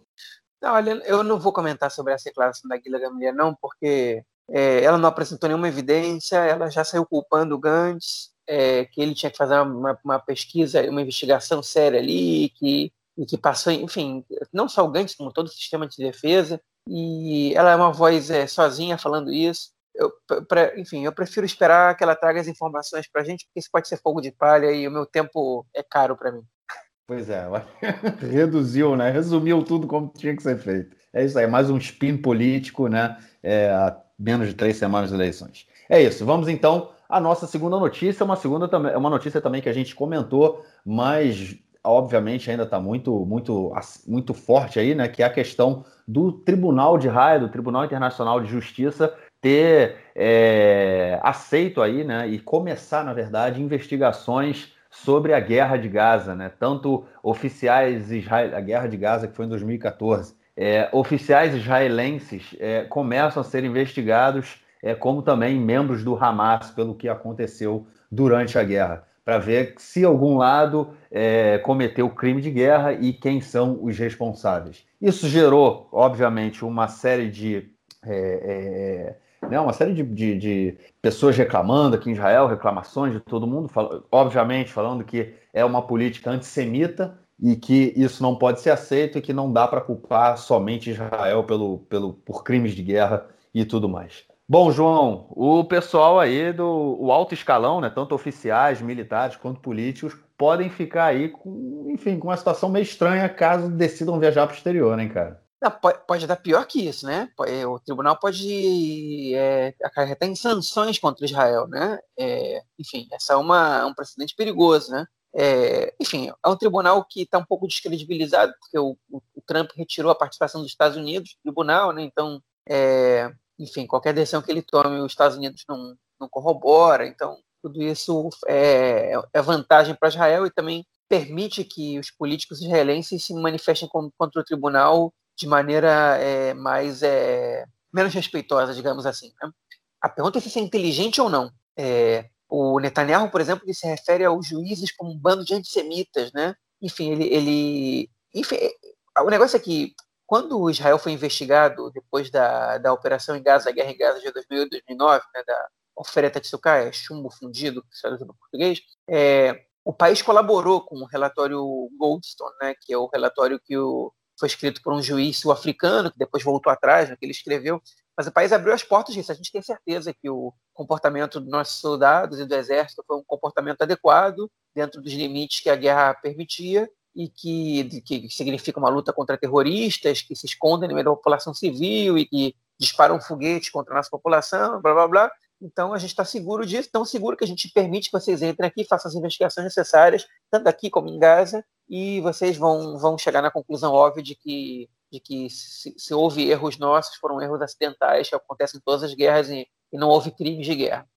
Não, olha, eu não vou comentar sobre essa declaração da Guilherme Gamliel, não, porque é, ela não apresentou nenhuma evidência, ela já saiu culpando o Gantz, é, que ele tinha que fazer uma, uma, pesquisa, uma investigação séria ali, que, e que passou, enfim, não só o Gantz, como todo o sistema de defesa, e ela é uma voz é, sozinha falando isso. Eu, pra, enfim, eu prefiro esperar que ela traga as informações para a gente, porque isso pode ser fogo de palha e o meu tempo é caro para mim. Pois é, reduziu, né? Resumiu tudo como tinha que ser feito. É isso aí, mais um spin político, né? É, há menos de três semanas de eleições. É isso. Vamos então a nossa segunda notícia uma segunda também, é uma notícia também que a gente comentou, mas obviamente ainda está muito, muito, muito forte aí, né? Que é a questão do Tribunal de Raia, do Tribunal Internacional de Justiça, ter é, aceito aí, né? E começar, na verdade, investigações sobre a guerra de Gaza, né? Tanto oficiais Israel, a guerra de Gaza que foi em 2014, é, oficiais israelenses é, começam a ser investigados é, como também membros do Hamas, pelo que aconteceu durante a guerra, para ver se algum lado cometeu crime de guerra e quem são os responsáveis. Isso gerou, obviamente, uma série de. É, é, né, uma série de, de, de, pessoas reclamando aqui em Israel, reclamações de todo mundo, obviamente falando que é uma política antissemita e que isso não pode ser aceito e que não dá para culpar somente Israel pelo, pelo, por crimes de guerra e tudo mais. Bom, João, o pessoal aí do o alto escalão, né, tanto oficiais, militares quanto políticos, podem ficar aí com, enfim, com uma situação meio estranha caso decidam viajar para o exterior, né, cara? Não, pode, dar pior que isso, né? É, o tribunal pode é, acarretar em sanções contra Israel, né? É, enfim, essa é uma, um precedente perigoso, né? É, enfim, é um tribunal que está um pouco descredibilizado, porque o, o, o, Trump retirou a participação dos Estados Unidos no tribunal, né? Então, é, enfim, qualquer decisão que ele tome, os Estados Unidos não, não corrobora, então tudo isso é, é vantagem para Israel e também permite que os políticos israelenses se manifestem contra o tribunal de maneira é, mais é, menos respeitosa, digamos assim. Né? A pergunta é se é inteligente ou não. É, o Netanyahu, por exemplo, ele se refere aos juízes como um bando de antissemitas, né? Enfim, ele, ele enfim, o negócio é que quando Israel foi investigado depois da, da operação em Gaza, a guerra em Gaza de 2008 2009, né, da oferta de sucá, é chumbo fundido, que se traduz no português, é, o país colaborou com o relatório Goldstone, né, que é o relatório que o foi escrito por um juiz sul-africano, que depois voltou atrás no que ele escreveu. Mas o país abriu as portas disso. A gente tem certeza que o comportamento dos nossos soldados e do exército foi um comportamento adequado, dentro dos limites que a guerra permitia, e que, que significa uma luta contra terroristas que se escondem no meio da população civil e que disparam foguetes contra a nossa população, blá blá blá. Então a gente está seguro disso, tão seguro que a gente permite que vocês entrem aqui, façam as investigações necessárias, tanto aqui como em Gaza, e vocês vão, vão chegar na conclusão óbvia de que, de que se, se houve erros nossos, foram erros acidentais que acontecem em todas as guerras e, e não houve crimes de guerra.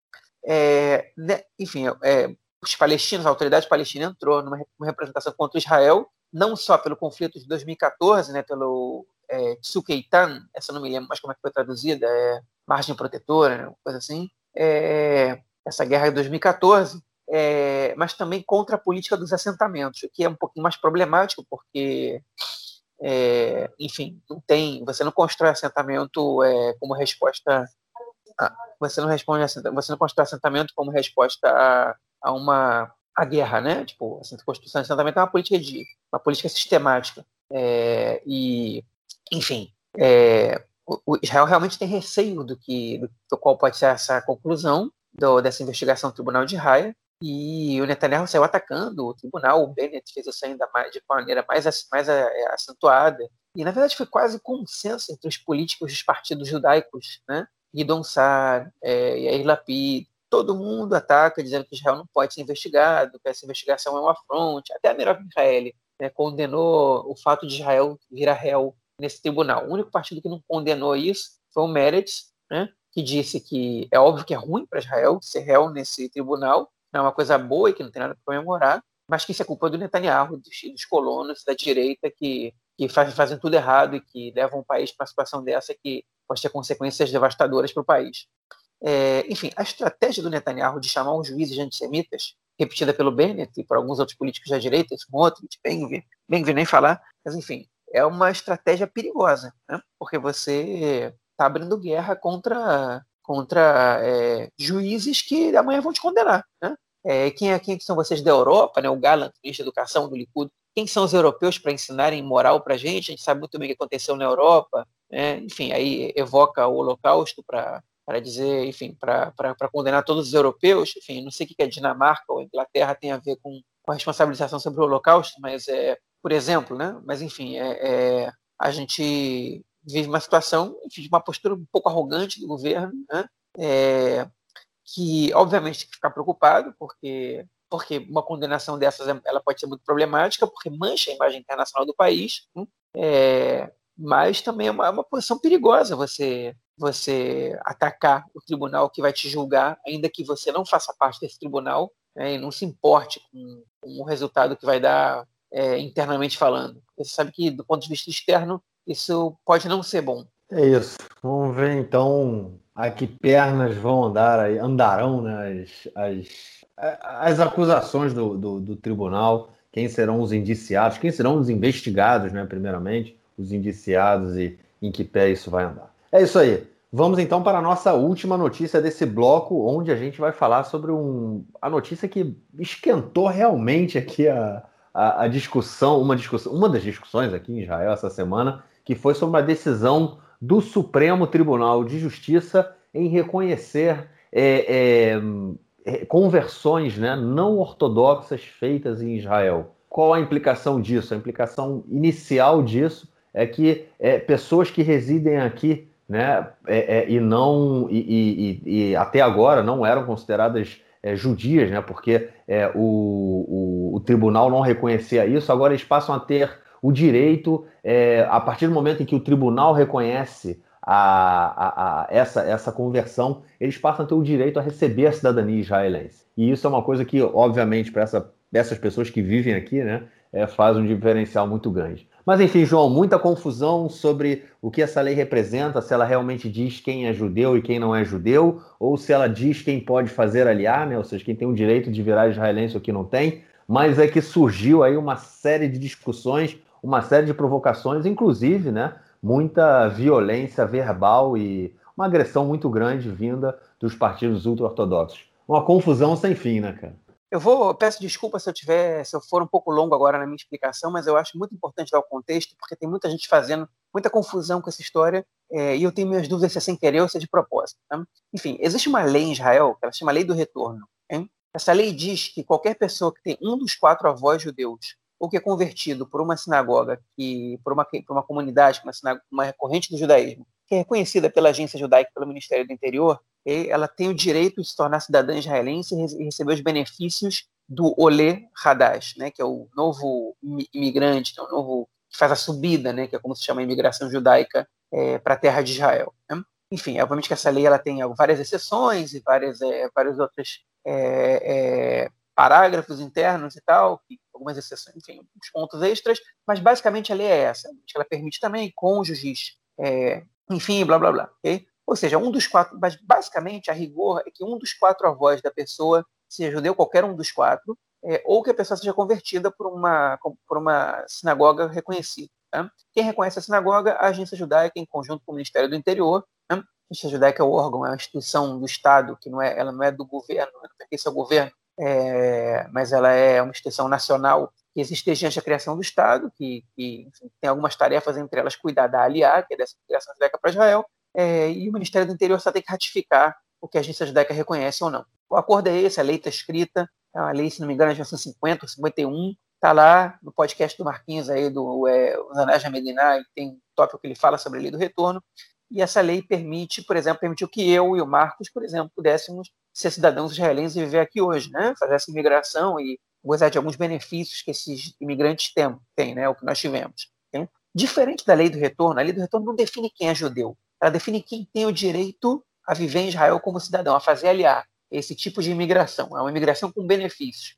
É, né, enfim, é, os palestinos, a autoridade palestina entrou numa, numa representação contra Israel, não só pelo conflito de 2014, né, pelo é, Tsukeitan, essa não me lembro mais como é que foi traduzida, é margem protetora, né, coisa assim, é, essa guerra de 2014, é, mas também contra a política dos assentamentos, o que é um pouquinho mais problemático, porque, é, enfim, não tem, você não constrói assentamento é, como resposta, a, você não responde, você não constrói assentamento como resposta a, a uma a guerra, né? Tipo, a construção de assentamento é uma política de uma política sistemática é, e enfim, é, o, Israel realmente tem receio do que do, do qual pode ser essa conclusão do, dessa investigação do Tribunal de Haia e o Netanyahu saiu atacando o tribunal, o Bennett fez isso ainda mais, de maneira mais, mais é, acentuada e na verdade foi quase consenso entre os políticos dos partidos judaicos, né? Guidon Sar, é, Yair Lapid, todo mundo ataca dizendo que Israel não pode ser investigado, que essa investigação é uma afronte. Até a Merav Michaeli né, condenou o fato de Israel virar réu nesse tribunal. O único partido que não condenou isso foi o Meretz, né, que disse que é óbvio que é ruim para Israel ser réu nesse tribunal, é uma coisa boa e que não tem nada para comemorar, mas que isso é culpa do Netanyahu, dos, dos colonos da direita que, que faz, fazem tudo errado e que levam o país para uma situação dessa que pode ter consequências devastadoras para o país. É, enfim, a estratégia do Netanyahu de chamar os juízes antissemitas, repetida pelo Bennett e por alguns outros políticos da direita, Smotrich, Benvir, Benvir nem falar, mas enfim, é uma estratégia perigosa, né? porque você está abrindo guerra contra, contra é, juízes que amanhã vão te condenar. Né? É, quem, é, quem são vocês da Europa, né? o Gallant, ministro da Educação do Likud, quem são os europeus para ensinarem moral para a gente? A gente sabe muito bem o que aconteceu na Europa. Né? Enfim, aí evoca o Holocausto para para dizer, enfim, para condenar todos os europeus, enfim, não sei o que a Dinamarca ou a Inglaterra tem a ver com, com a responsabilização sobre o Holocausto, mas é, por exemplo, né? Mas enfim, é, é, a gente vive uma situação enfim, de uma postura um pouco arrogante do governo, né? É, que obviamente tem que ficar preocupado, porque porque uma condenação dessas ela pode ser muito problemática, porque mancha a imagem internacional do país, né? é, mas também é uma, é uma, posição perigosa você você atacar o tribunal que vai te julgar, ainda que você não faça parte desse tribunal né, e não se importe com, com o resultado que vai dar é, internamente falando. Você sabe que, do ponto de vista externo, isso pode não ser bom. É isso. Vamos ver então a que pernas vão andar andarão né, as, as, as acusações do, do, do, tribunal, quem serão os indiciados, quem serão os investigados, né, primeiramente, os indiciados e em que pé isso vai andar. É isso aí. Vamos então para a nossa última notícia desse bloco, onde a gente vai falar sobre um, a notícia que esquentou realmente aqui a, a, a, discussão, uma discussão, uma das discussões aqui em Israel essa semana, que foi sobre uma decisão do Supremo Tribunal de Justiça em reconhecer é, é, é, conversões né, não ortodoxas feitas em Israel. Qual a implicação disso? A implicação inicial disso é que é, pessoas que residem aqui né, é, e não e, e, e, até agora não eram consideradas é, judias, né? Porque é, o, o, o, tribunal não reconhecia isso, agora eles passam a ter o direito, é, a partir do momento em que o tribunal reconhece a, a, a, essa, essa conversão, eles passam a ter o direito a receber a cidadania israelense. E isso é uma coisa que, obviamente, para essa, essas pessoas que vivem aqui, né, é, faz um diferencial muito grande. Mas enfim, João, muita confusão sobre o que essa lei representa, se ela realmente diz quem é judeu e quem não é judeu, ou se ela diz quem pode fazer aliar, né? ou seja, quem tem o direito de virar israelense ou quem não tem. Mas é que surgiu aí uma série de discussões, uma série de provocações, inclusive, né? muita violência verbal e uma agressão muito grande vinda dos partidos ultra-ortodoxos. Uma confusão sem fim, né, cara? eu vou, peço desculpa se eu tiver, se eu for um pouco longo agora na minha explicação, mas eu acho muito importante dar o contexto, porque tem muita gente fazendo muita confusão com essa história, é, e eu tenho minhas dúvidas se é sem querer ou se é de propósito. Tá? Enfim, existe uma lei em Israel, que ela chama Lei do Retorno. Hein? Essa lei diz que qualquer pessoa que tem um dos quatro avós judeus, ou que é convertido por uma sinagoga, que, por, uma, por uma comunidade, uma, uma corrente do judaísmo, que é reconhecida pela agência judaica pelo Ministério do Interior, ela tem o direito de se tornar cidadã israelense e receber os benefícios do Olê Hadash, né, que é o novo imigrante, que é o novo que faz a subida, né, que é como se chama a imigração judaica é, para a terra de Israel. Né? Enfim, obviamente que essa lei ela tem várias exceções e várias, é, vários outros é, é, parágrafos internos e tal, algumas exceções, enfim, uns pontos extras, mas basicamente a lei é essa, ela permite também cônjuges, é, enfim, blá blá blá, ok? Ou seja, um dos quatro, mas basicamente a rigor é que um dos quatro avós da pessoa seja judeu, qualquer um dos quatro, é, ou que a pessoa seja convertida por uma, por uma sinagoga reconhecida. Tá? Quem reconhece a sinagoga? A agência judaica, em conjunto com o Ministério do Interior. Tá? A agência judaica é o órgão, é uma instituição do Estado, que não é, ela não é do governo, não pertence ao governo, é, mas ela é uma instituição nacional que existe desde a criação do Estado, que, que enfim, tem algumas tarefas, entre elas cuidar da Aliá, que é dessa criação judaica para Israel, é, e o Ministério do Interior só tem que ratificar o que a agência judaica reconhece ou não. O acordo é esse, a lei está escrita, é uma lei, se não me engano, é de 1950 ou 51, está lá no podcast do Marquinhos aí, do é, Zanaj Medina, tem um tópico que ele fala sobre a lei do retorno, e essa lei permite, por exemplo, permitiu que eu e o Marcos, por exemplo, pudéssemos ser cidadãos israelenses e viver aqui hoje, né? fazer essa imigração e gozar de alguns benefícios que esses imigrantes têm, têm né? o que nós tivemos. Diferente da lei do retorno, a lei do retorno não define quem é judeu, ela define quem tem o direito a viver em Israel como cidadão, a fazer aliar esse tipo de imigração. É uma imigração com benefícios.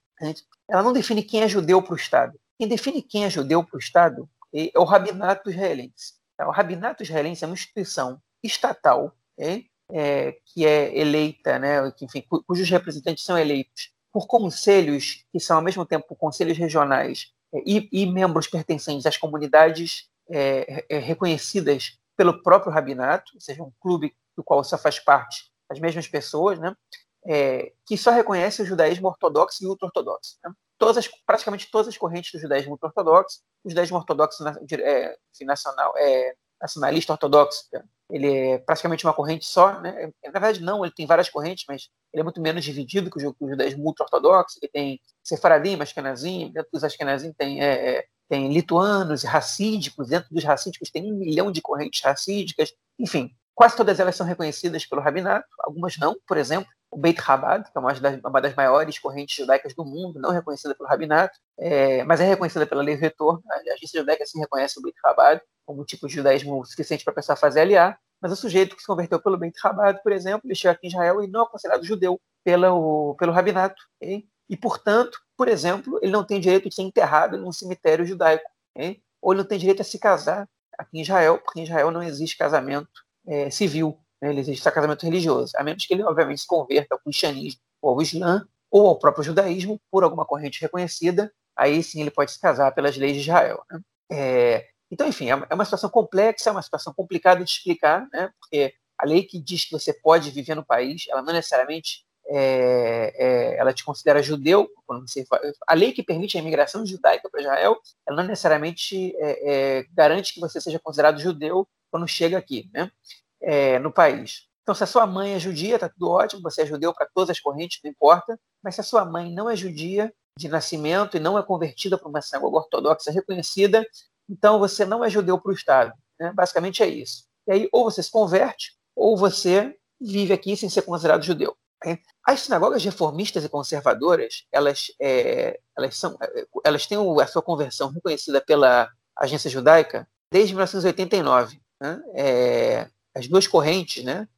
Ela não define quem é judeu para o Estado. Quem define quem é judeu para o Estado é o Rabinato Israelense. O Rabinato Israelense é uma instituição estatal é, é, que é eleita, né, que, enfim, cujos representantes são eleitos por conselhos que são ao mesmo tempo conselhos regionais é, e, e, membros pertencentes às comunidades é, é, reconhecidas pelo próprio Rabinato, ou seja, um clube do qual só faz parte as mesmas pessoas, né? É, que só reconhece o judaísmo ortodoxo e ultra-ortodoxo. Né? Todas as, praticamente todas as correntes do judaísmo ultra-ortodoxo, o judaísmo ortodoxo é, nacional, é, nacionalista ortodoxo, ele é praticamente uma corrente só, né? na verdade não, ele tem várias correntes, mas ele é muito menos dividido que o, judaísmo ultra-ortodoxo, ele tem Sefaradim, Ashkenazim, dentro dos Ashkenazim tem, é, é, tem lituanos racídicos, dentro dos racídicos tem um milhão de correntes racídicas, enfim, Quase todas elas são reconhecidas pelo rabinato, algumas não. Por exemplo, o Beit Chabad, que é uma das, uma das maiores correntes judaicas do mundo, não reconhecida pelo rabinato, é, mas é reconhecida pela lei do retorno. A agência judaica se reconhece o Beit Chabad como um tipo de judaísmo suficiente para a pessoa fazer aliar. Mas o sujeito que se converteu pelo Beit Chabad, por exemplo, ele chega aqui em Israel e não é considerado judeu pelo, pelo rabinato. Okay? E, portanto, por exemplo, ele não tem direito de ser enterrado num cemitério judaico. Okay? Ou ele não tem direito a se casar aqui em Israel, porque em Israel não existe casamento é, civil? Ele existe casamento religioso, a menos que ele, obviamente, se converta ao cristianismo ou ao islã ou ao próprio judaísmo por alguma corrente reconhecida, aí sim ele pode se casar pelas leis de Israel. Né? É, então, enfim, é, é uma situação complexa, é uma situação complicada de explicar, né? porque a lei que diz que você pode viver no país, ela não necessariamente é, é, ela te considera judeu, você, a lei que permite a imigração judaica para Israel, ela não necessariamente é, é, garante que você seja considerado judeu quando chega aqui, né, é, no país. Então, se a sua mãe é judia, está tudo ótimo, você é judeu para todas as correntes, não importa, mas se a sua mãe não é judia de nascimento e não é convertida para uma sinagoga ortodoxa reconhecida, então você não é judeu para o Estado. Né? Basicamente é isso. E aí, ou você se converte, ou você vive aqui sem ser considerado judeu. As sinagogas reformistas e conservadoras, elas, é, elas, são, é, elas têm a sua conversão reconhecida pela agência judaica desde 1989. Né? É, as duas correntes, né?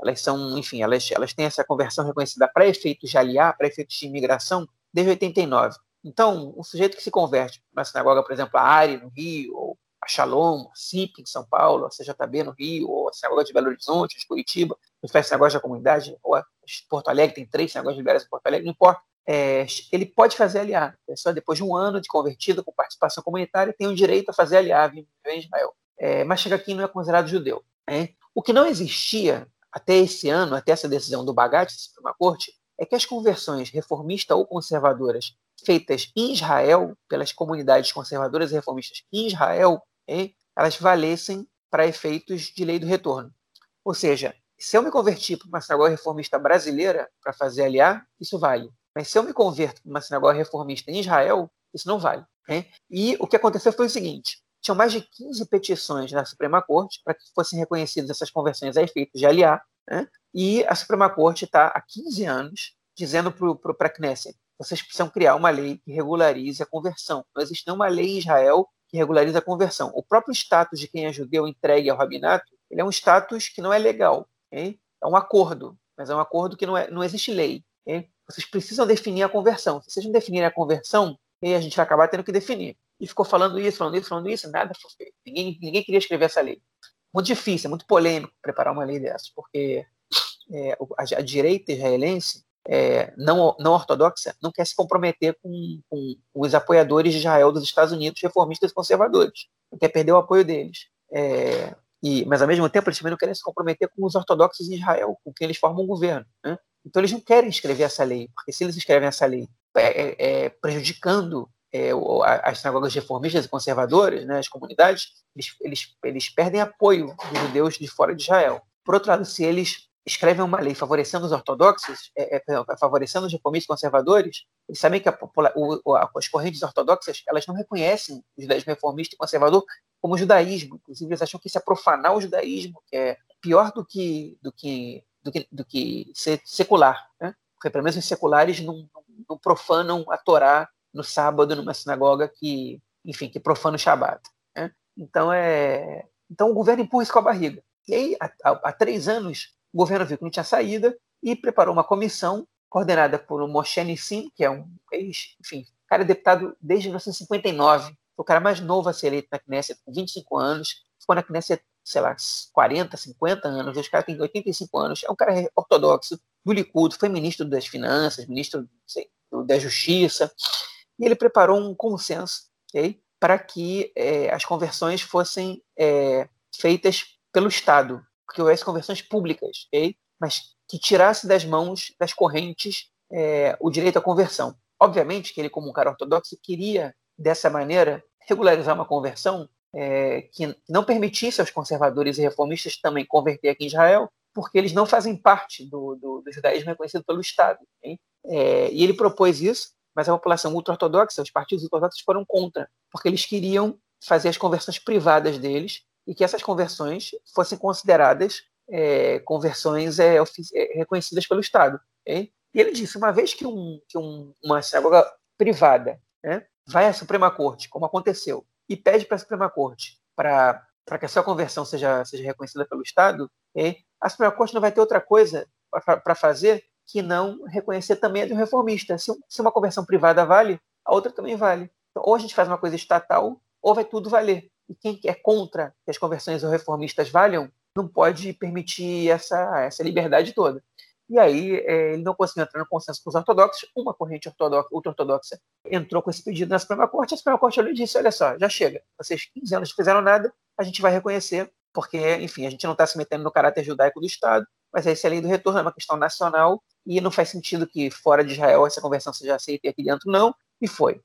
Elas são, enfim, elas, elas têm essa conversão reconhecida para efeitos de aliar, para efeitos de imigração, desde 89. Então, o sujeito que se converte na sinagoga, por exemplo, a Ari, no Rio, ou a Shalom, a CIP, em São Paulo, a CJB, no Rio, ou a sinagoga de Belo Horizonte, de Curitiba, que faz sinagoga da comunidade, ou a Porto Alegre, tem três sinagogas liberais em Porto Alegre, não importa. É, ele pode fazer aliar. É só depois de um ano de convertido com participação comunitária, tem o direito a fazer aliar em Israel é, mas chega aqui não é considerado judeu. Né? O que não existia até esse ano, até essa decisão do Bagat, da Suprema Corte, é que as conversões reformistas ou conservadoras feitas em Israel, pelas comunidades conservadoras e reformistas em Israel, hein, elas valessem para efeitos de lei do retorno. Ou seja, se eu me converti para uma sinagoga reformista brasileira para fazer aliar, isso vale. Mas se eu me converto para uma sinagoga reformista em Israel, isso não vale. Hein? E o que aconteceu foi o seguinte: tinham mais de 15 petições na Suprema Corte para que fossem reconhecidas essas conversões a efeitos de aliar, né? e a Suprema Corte está há 15 anos dizendo para a Knesset: vocês precisam criar uma lei que regularize a conversão. Não existe nenhuma lei em Israel que regularize a conversão. O próprio status de quem é judeu entregue ao rabinato, ele é um status que não é legal. Okay? É um acordo, mas é um acordo que não, é, não existe lei. Okay? Vocês precisam definir a conversão. Se vocês não definirem a conversão, a gente vai acabar tendo que definir. E ficou falando isso, falando isso, falando isso, nada foi feito. Ninguém, ninguém queria escrever essa lei. Muito difícil, é muito polêmico preparar uma lei dessa, porque é, a, a direita israelense é, não, não ortodoxa não quer se comprometer com, com, os apoiadores de Israel dos Estados Unidos, reformistas e conservadores. Não quer perder o apoio deles. É, e, mas, ao mesmo tempo, eles também não querem se comprometer com os ortodoxos em Israel, com quem eles formam um governo. Né? Então, eles não querem escrever essa lei, porque se eles escrevem essa lei é, é, é prejudicando é, as sinagogas reformistas e conservadoras, né, as comunidades, eles, eles, eles perdem apoio dos judeus de fora de Israel. Por outro lado, se eles escrevem uma lei favorecendo os ortodoxos, é, é, favorecendo os reformistas conservadores, eles sabem que a, o, as correntes ortodoxas elas não reconhecem o judaísmo reformista e conservador como judaísmo. Inclusive, eles acham que isso é profanar o judaísmo, que é pior do que, do que, do que, do que ser secular. Né? Porque, pelo menos, os seculares não, não profanam a Torá no sábado numa sinagoga que, enfim, que profana o Shabat. Né? Então, é... então, o governo empurra isso com a barriga. E aí, há, há três anos, o governo viu que não tinha saída e preparou uma comissão coordenada por Moshe Nissim, que é um ex, enfim, cara é deputado desde 1959, foi o cara mais novo a ser eleito na Knesset, com 25 anos, ficou na Knesset, sei lá, 40, 50 anos, os caras têm 85 anos, é um cara ortodoxo, do Likud, foi ministro das Finanças, ministro sei, da Justiça, e ele preparou um consenso okay, para que é, as conversões fossem é, feitas pelo Estado, que houvesse conversões públicas, okay? mas que tirasse das mãos das correntes é, o direito à conversão. Obviamente que ele, como um cara ortodoxo, queria, dessa maneira, regularizar uma conversão é, que não permitisse aos conservadores e reformistas também converter aqui em Israel, porque eles não fazem parte do, do, do judaísmo reconhecido pelo Estado. É, e ele propôs isso, mas a população ultra-ortodoxa, os partidos ortodoxos foram contra, porque eles queriam fazer as conversões privadas deles e que essas conversões fossem consideradas é, conversões é, é, reconhecidas pelo Estado. E ele disse, uma vez que, um, que um, uma sinagoga privada né, vai à Suprema Corte, como aconteceu, e pede para a Suprema Corte para que a sua conversão seja, seja reconhecida pelo Estado, a Suprema Corte não vai ter outra coisa para fazer que não reconhecer também a de um reformista. Se, se uma conversão privada vale, a outra também vale. Então, ou a gente faz uma coisa estatal, ou vai tudo valer. E quem é contra que as conversões ou reformistas valham não pode permitir essa, essa liberdade toda. E aí é, ele não conseguiu entrar no consenso com os ortodoxos. Uma corrente ortodoxa, ultra-ortodoxa entrou com esse pedido na Suprema Corte. A Suprema Corte olhou e disse: olha só, já chega. Vocês 15 anos não fizeram nada, a gente vai reconhecer, porque, enfim, a gente não está se metendo no caráter judaico do Estado, mas essa lei do retorno é uma questão nacional e não faz sentido que fora de Israel essa conversão seja aceita e aqui dentro não. E foi.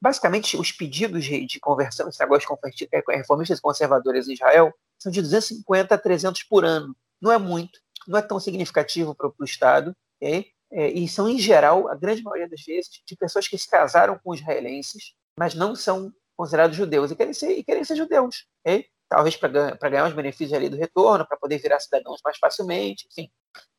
Basicamente, os pedidos de conversão, esse negócio de é, reformistas conservadores em Israel, são de 250 a 300 por ano. Não é muito, não é tão significativo para o Estado, okay? é, e são, em geral, a grande maioria das vezes, de pessoas que se casaram com israelenses, mas não são considerados judeus e querem ser, e querem ser judeus. Okay? Talvez para ganhar os benefícios ali do retorno, para poder virar cidadãos mais facilmente, enfim,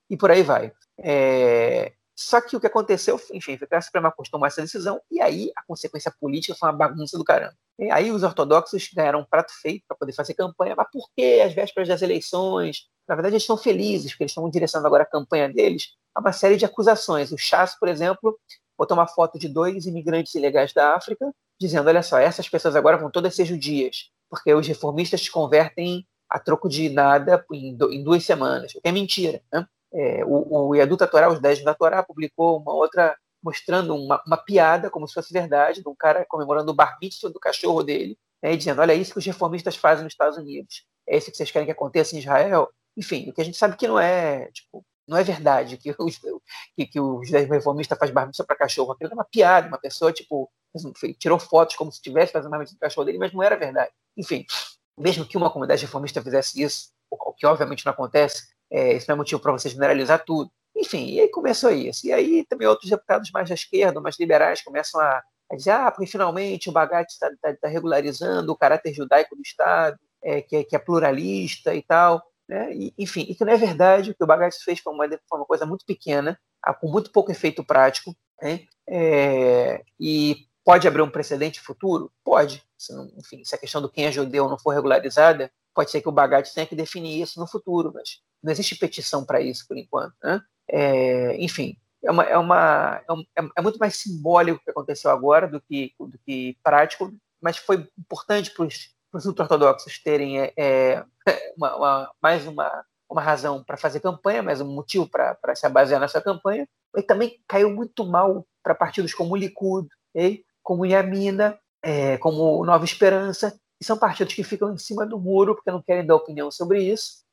e por aí vai. É, só que o que aconteceu, enfim, foi que a Suprema Corte tomou essa decisão e aí a consequência política foi uma bagunça do caramba. E aí os ortodoxos ganharam um prato feito para poder fazer campanha, mas por que as vésperas das eleições? Na verdade, eles estão felizes, porque eles estão direcionando agora a campanha deles a uma série de acusações. O Chas, por exemplo, botou uma foto de dois imigrantes ilegais da África, dizendo: olha só, essas pessoas agora vão todas ser judias, porque os reformistas te convertem a troco de nada em, duas semanas, o que é mentira. Né? É, o, o Yadu Torá, os 10 da Torá, publicou uma outra mostrando uma, uma, piada, como se fosse verdade, de um cara comemorando o bar do cachorro dele, né, dizendo, olha, é isso que os reformistas fazem nos Estados Unidos, é isso que vocês querem que aconteça em Israel? Enfim, o que a gente sabe que não é, tipo, não é verdade que, os, que, que o judaísmo reformista faz barbicha para cachorro. Aquilo é uma piada, uma pessoa, tipo, tirou fotos como se estivesse fazendo barbicha para cachorro dele, mas não era verdade. Enfim, mesmo que uma comunidade reformista fizesse isso, o que obviamente não acontece, é, isso não é motivo para você generalizar tudo. Enfim, e aí começou isso. E aí também outros deputados mais da esquerda, mais liberais, começam a, a dizer, ah, porque finalmente o Bagatti está tá, tá regularizando o caráter judaico do Estado, é, que, é, que é pluralista e tal. Né? E, enfim, e que não é verdade, o que o Bagatti fez foi uma, foi uma coisa muito pequena, com muito pouco efeito prático, né? é, e pode abrir um precedente futuro? Pode. Se não, enfim, se a questão do quem é judeu não for regularizada, pode ser que o Bagatti tenha que definir isso no futuro, mas não existe petição para isso por enquanto. Né? É, enfim, é, uma, é, uma, é, um, é, é, muito mais simbólico o que aconteceu agora do que, do que prático, mas foi importante para os ultra-ortodoxos terem é, é uma, uma, mais uma, uma razão para fazer campanha, mais um motivo para se basear nessa campanha, e também caiu muito mal para partidos como o Likud, okay? Como Yamina, é, como Nova Esperança, que são partidos que ficam em cima do muro porque não querem dar opinião sobre isso,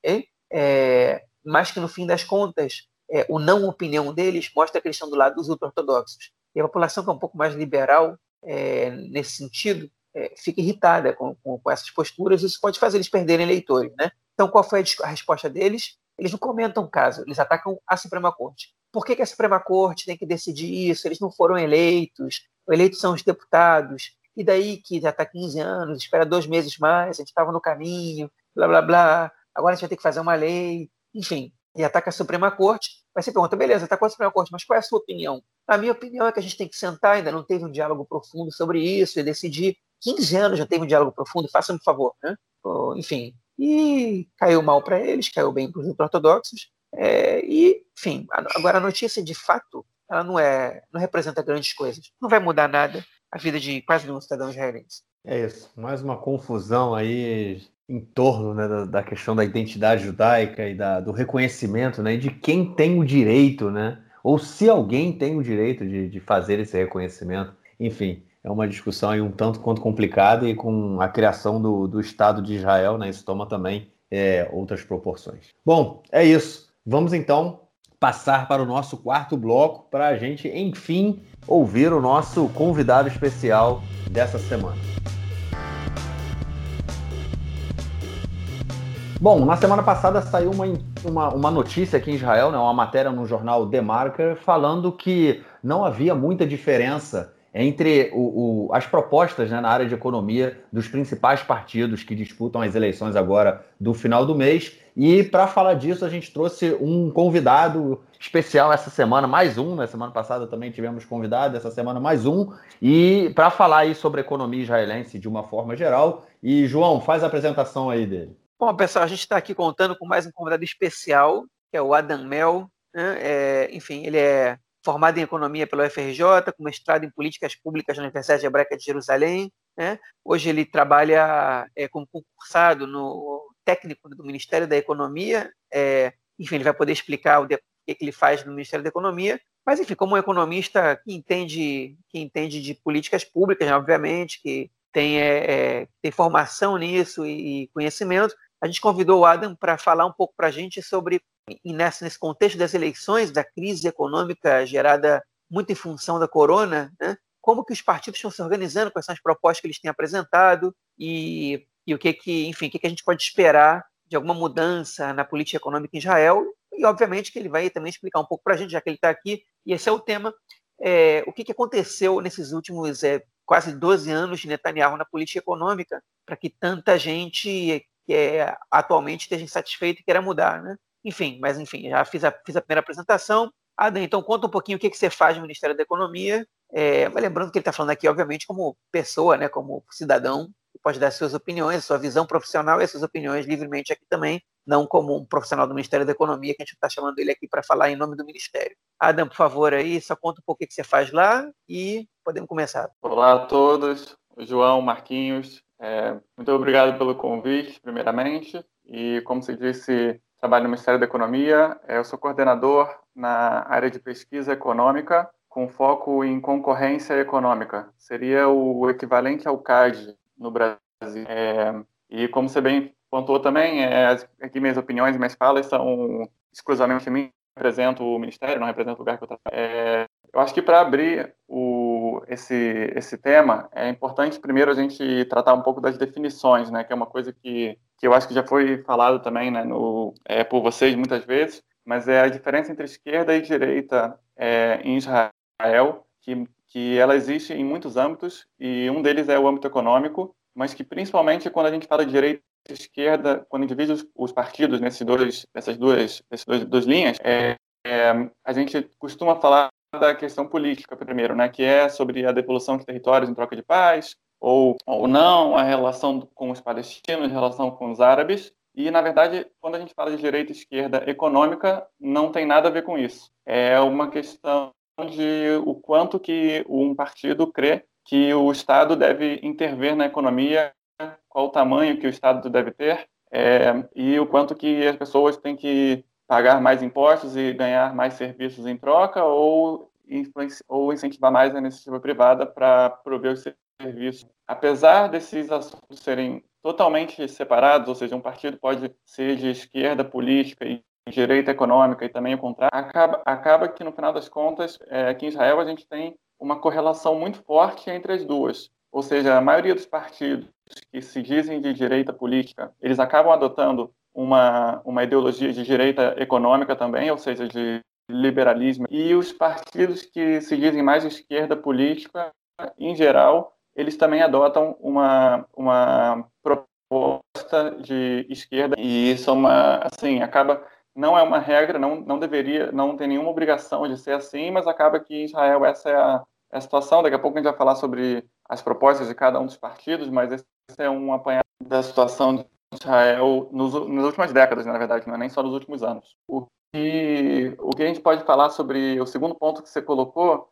é, mas que no fim das contas, é, o não opinião deles mostra que eles estão do lado dos ultra-ortodoxos. E a população que é um pouco mais liberal é, nesse sentido, é, fica irritada com, com, com, essas posturas, isso pode fazer eles perderem eleitores. Né? Então, qual foi a, a resposta deles? Eles não comentam o caso, eles atacam a Suprema Corte. Por que, que a Suprema Corte tem que decidir isso? Eles não foram eleitos, eleitos são os deputados, e daí que já está 15 anos, espera dois meses mais, a gente estava no caminho, blá blá blá, agora a gente vai ter que fazer uma lei, enfim, e ataca a Suprema Corte. Aí você pergunta, beleza, está com a Suprema Corte, mas qual é a sua opinião? A minha opinião é que a gente tem que sentar, ainda não teve um diálogo profundo sobre isso e decidir 15 anos já teve um diálogo profundo, faça-me um favor, né? Enfim, e caiu mal para eles, caiu bem para os ortodoxos, é, e, enfim, agora a notícia de fato, ela não é, não representa grandes coisas, não vai mudar nada a vida de quase nenhum cidadão israelense. É isso, mais uma confusão aí em torno né, da, da, questão da identidade judaica e da, do reconhecimento, né, de quem tem o direito, né, ou se alguém tem o direito de, de fazer esse reconhecimento. Enfim, é uma discussão aí um tanto quanto complicada e com a criação do, do Estado de Israel, né, isso toma também é, outras proporções. Bom, é isso. Vamos então passar para o nosso quarto bloco para a gente, enfim, ouvir o nosso convidado especial dessa semana. Bom, na semana passada saiu uma, uma, uma, notícia aqui em Israel, né, uma matéria no jornal The Marker, falando que não havia muita diferença entre o, o, as propostas né, na área de economia dos principais partidos que disputam as eleições agora do final do mês. E para falar disso, a gente trouxe um convidado especial essa semana, mais um. Na né? semana passada também tivemos convidado, essa semana mais um. E para falar aí sobre a economia israelense de uma forma geral. E João, faz a apresentação aí dele. Bom, pessoal, a gente está aqui contando com mais um convidado especial, que é o Adam Mel. Né? É, enfim, ele é formado em economia pela UFRJ, com mestrado em políticas públicas na Universidade Hebraica de Jerusalém. Né? Hoje ele trabalha é, como concursado no técnico do Ministério da Economia. É, enfim, ele vai poder explicar o, de, o que ele faz no Ministério da Economia. Mas, enfim, como um economista que entende, que entende de políticas públicas, né, obviamente, que tem, é, é tem formação nisso e, e conhecimento, a gente convidou o Adam para falar um pouco para a gente sobre e nessa, nesse contexto das eleições, da crise econômica gerada muito em função da corona, né, como que os partidos estão se organizando, quais são as propostas que eles têm apresentado e, e o que que, enfim, o que, que a gente pode esperar de alguma mudança na política econômica em Israel e, obviamente, que ele vai também explicar um pouco para a gente, já que ele está aqui, e esse é o tema, é, o que, que aconteceu nesses últimos é, quase 12 anos de Netanyahu na política econômica, para que tanta gente que é, atualmente esteja insatisfeita e queira mudar, né? Enfim, mas enfim, já fiz a, fiz a primeira apresentação. Adam, então conta um pouquinho o que, que você faz no Ministério da Economia. É, lembrando que ele está falando aqui, obviamente, como pessoa, né, como cidadão, que pode dar suas opiniões, sua visão profissional e suas opiniões livremente aqui também, não como um profissional do Ministério da Economia, que a gente está chamando ele aqui para falar em nome do Ministério. Adam, por favor, aí, só conta um pouco o que você faz lá e podemos começar. Olá a todos, João, Marquinhos, é, muito obrigado pelo convite, primeiramente, e como você disse, trabalho no Ministério da Economia, eu sou coordenador na área de pesquisa econômica, com foco em concorrência econômica. Seria o equivalente ao CAD no Brasil. É, e como você bem pontuou também, é, aqui minhas opiniões, minhas falas são exclusivamente minhas, represento o ministério, não represento o lugar que eu trabalho. É, eu acho que para abrir o, esse, esse tema, é importante primeiro a gente tratar um pouco das definições, né, que é uma coisa que, que eu acho que já foi falado também né, no, é, por vocês muitas vezes, mas é a diferença entre esquerda e direita é, em Israel, que, que ela existe em muitos âmbitos, e um deles é o âmbito econômico, mas que principalmente quando a gente fala de direita e esquerda, quando divide os, os partidos nesses dois, nessas duas, nessas duas, duas linhas, é, é, a gente costuma falar da questão política primeiro, né, que é sobre a devolução de territórios em troca de paz, ou, ou não, a relação com os palestinos, a relação com os árabes, e, na verdade, quando a gente fala de direita esquerda econômica, não tem nada a ver com isso. É uma questão de o quanto que um partido crê que o Estado deve intervir na economia, qual o tamanho que o Estado deve ter, é, e o quanto que as pessoas têm que pagar mais impostos e ganhar mais serviços em troca ou, ou incentivar mais a iniciativa privada para prover os serviços. Apesar desses assuntos serem totalmente separados, ou seja, um partido pode ser de esquerda política e direita econômica e também o contrário, acaba, acaba que no final das contas, é, aqui em Israel a gente tem uma correlação muito forte entre as duas. Ou seja, a maioria dos partidos que se dizem de direita política, eles acabam adotando uma, uma ideologia de direita econômica também, ou seja, de liberalismo. E os partidos que se dizem mais esquerda política, em geral, eles também adotam uma, uma proposta de esquerda e isso é uma, assim, acaba não é uma regra, não, não deveria, não tem nenhuma obrigação de ser assim, mas acaba que em Israel essa é a, é a situação. Daqui a pouco a gente vai falar sobre as propostas de cada um dos partidos, mas esse é um apanhado da situação Israel nos, nas últimas décadas, na verdade, não é nem só nos últimos anos. O que, o que a gente pode falar sobre o segundo ponto que você colocou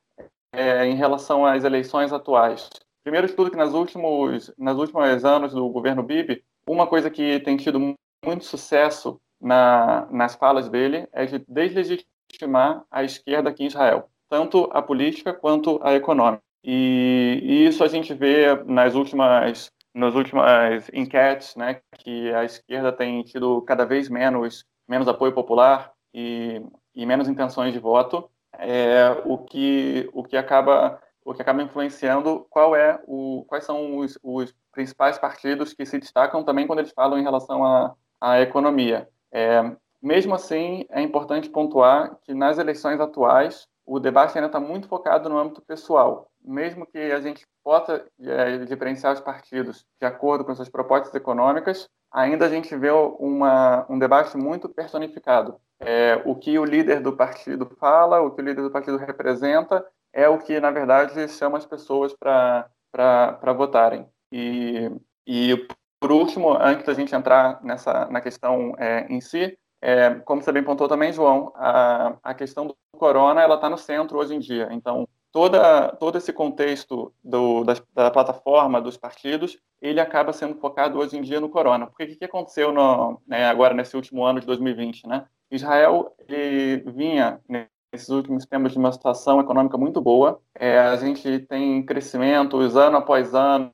é em relação às eleições atuais. Primeiro de tudo que nas últimos, nas últimos anos do governo Bibi, uma coisa que tem tido muito sucesso na, nas falas dele é de deslegitimar a esquerda aqui em Israel, tanto a política quanto a econômica. E, e isso a gente vê nas últimas nas últimas enquetes, né, que a esquerda tem tido cada vez menos, menos apoio popular e, e menos intenções de voto, é, o, que, o, que acaba, o que acaba influenciando qual é o, quais são os, os principais partidos que se destacam também quando eles falam em relação à, à economia. É, mesmo assim, é importante pontuar que nas eleições atuais, o debate ainda está muito focado no âmbito pessoal. Mesmo que a gente possa é, diferenciar os partidos de acordo com suas propostas econômicas, ainda a gente vê uma, um debate muito personificado. É, o que o líder do partido fala, o que o líder do partido representa, é o que, na verdade, chama as pessoas para votarem. E, e, por último, antes da gente entrar nessa, na questão é, em si, é, como você bem pontuou também, João, a, a questão do corona ela está no centro hoje em dia. Então, toda, todo esse contexto do, da, da, plataforma, dos partidos, ele acaba sendo focado hoje em dia no corona. Porque o que, que aconteceu no, né, agora nesse último ano de 2020? Né? Israel ele vinha nesses últimos tempos de uma situação econômica muito boa. É, a gente tem crescimentos ano após ano,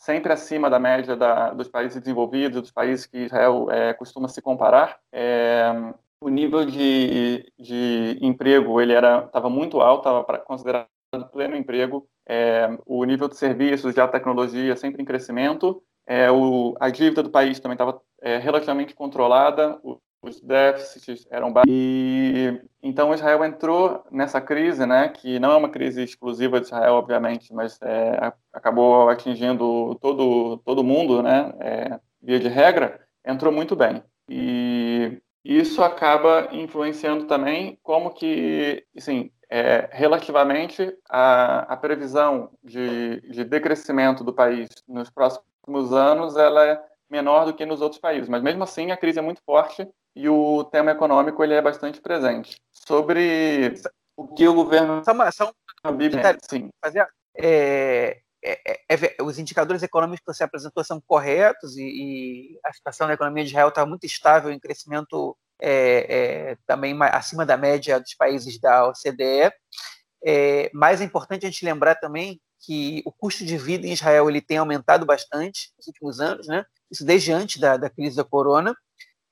sempre acima da média da, dos países desenvolvidos, dos países que Israel é, costuma se comparar. É, o nível de, de emprego ele era estava muito alto, estava considerado pleno emprego. É, o nível de serviços, alta tecnologia sempre em crescimento. É, o, a dívida do país também estava é, relativamente controlada. Os déficits eram baixos. E então Israel entrou nessa crise, né, que não é uma crise exclusiva de Israel, obviamente, mas é, acabou atingindo todo todo mundo, né, é, via de regra, entrou muito bem. E isso acaba influenciando também como que, assim, é, relativamente a, a previsão de, de decrescimento do país nos próximos anos ela é menor do que nos outros países, mas mesmo assim a crise é muito forte e o tema econômico ele é bastante presente. Sobre o que o governo... Só um... Bíblia, sim. Fazer, é, é, é, é, os indicadores econômicos que você apresentou são corretos e, e a situação da economia de Israel está muito estável em crescimento é, é, também acima da média dos países da OCDE. É, mas é importante a gente lembrar também que o custo de vida em Israel ele tem aumentado bastante nos últimos anos, né? isso desde antes da, da crise da corona,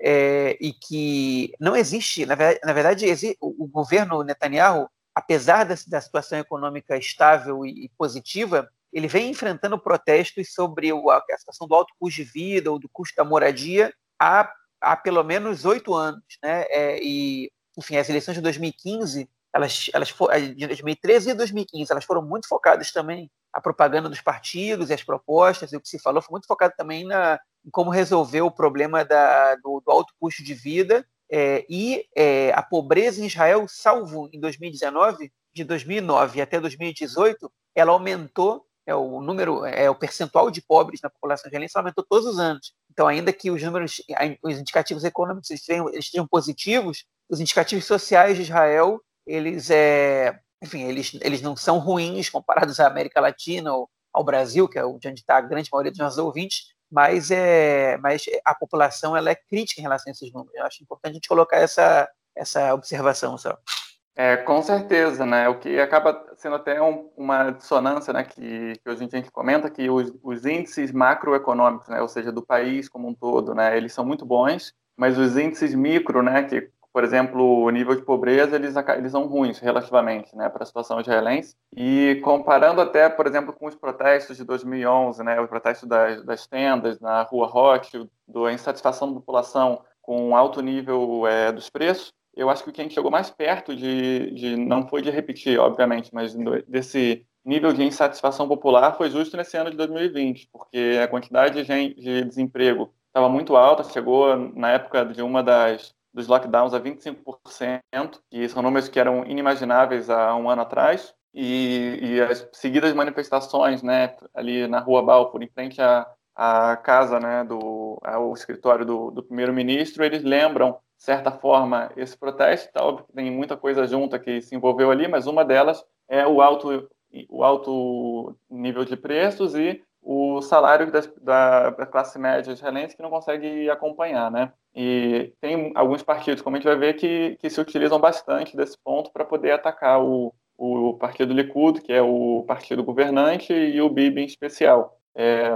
é, e que não existe, na verdade, na verdade o, governo Netanyahu, apesar da, da situação econômica estável e, e, positiva, ele vem enfrentando protestos sobre o, a situação do alto custo de vida ou do custo da moradia há, há pelo menos oito anos. Né? É, e, enfim, as eleições de 2015, elas, elas de 2013 e 2015, elas foram muito focadas também a propaganda dos partidos e as propostas, e o que se falou foi muito focado também na, em como resolver o problema da, do, do alto custo de vida é, e é, a pobreza em Israel, salvo em 2019, de 2009 até 2018, ela aumentou, é, o número, é, o percentual de pobres na população israelense aumentou todos os anos. Então, ainda que os números, os indicativos econômicos estejam, estejam positivos, os indicativos sociais de Israel, eles, é, enfim, eles, eles não são ruins comparados à América Latina ou ao Brasil, que é onde está a grande maioria dos nossos ouvintes, mas, é, mas a população ela é crítica em relação a esses números. Eu acho importante a gente colocar essa, essa observação só. É, com certeza, né? O que acaba sendo até um, uma dissonância, né? Que, que hoje em dia a gente comenta que os, os índices macroeconômicos, né? Ou seja, do país como um todo, né? Eles são muito bons, mas os índices micro, né? Que por exemplo, o nível de pobreza, eles, eles são ruins relativamente né, para a situação israelense. E comparando até, por exemplo, com os protestos de 2011, né, o protesto das, das tendas na Rua Rote, da insatisfação da população com alto nível é, dos preços, eu acho que quem chegou mais perto de, de, não foi de repetir, obviamente, mas desse nível de insatisfação popular foi justo nesse ano de 2020, porque a quantidade de, de desemprego estava muito alta, chegou na época de uma das dos lockdowns a 25%, que são números que eram inimagináveis há um ano atrás, e, e as seguidas manifestações, né, ali na Rua Balfour, em frente à, à casa, né, do ao escritório do, do primeiro-ministro, eles lembram, de certa forma, esse protesto, tá, óbvio que tem muita coisa junta que se envolveu ali, mas uma delas é o alto, o alto nível de preços e o salário das, da, da, classe média israelense que não consegue acompanhar, né? E tem alguns partidos, como a gente vai ver, que, que se utilizam bastante desse ponto para poder atacar o, o partido Likud, que é o partido governante, e o Bibi em especial. É,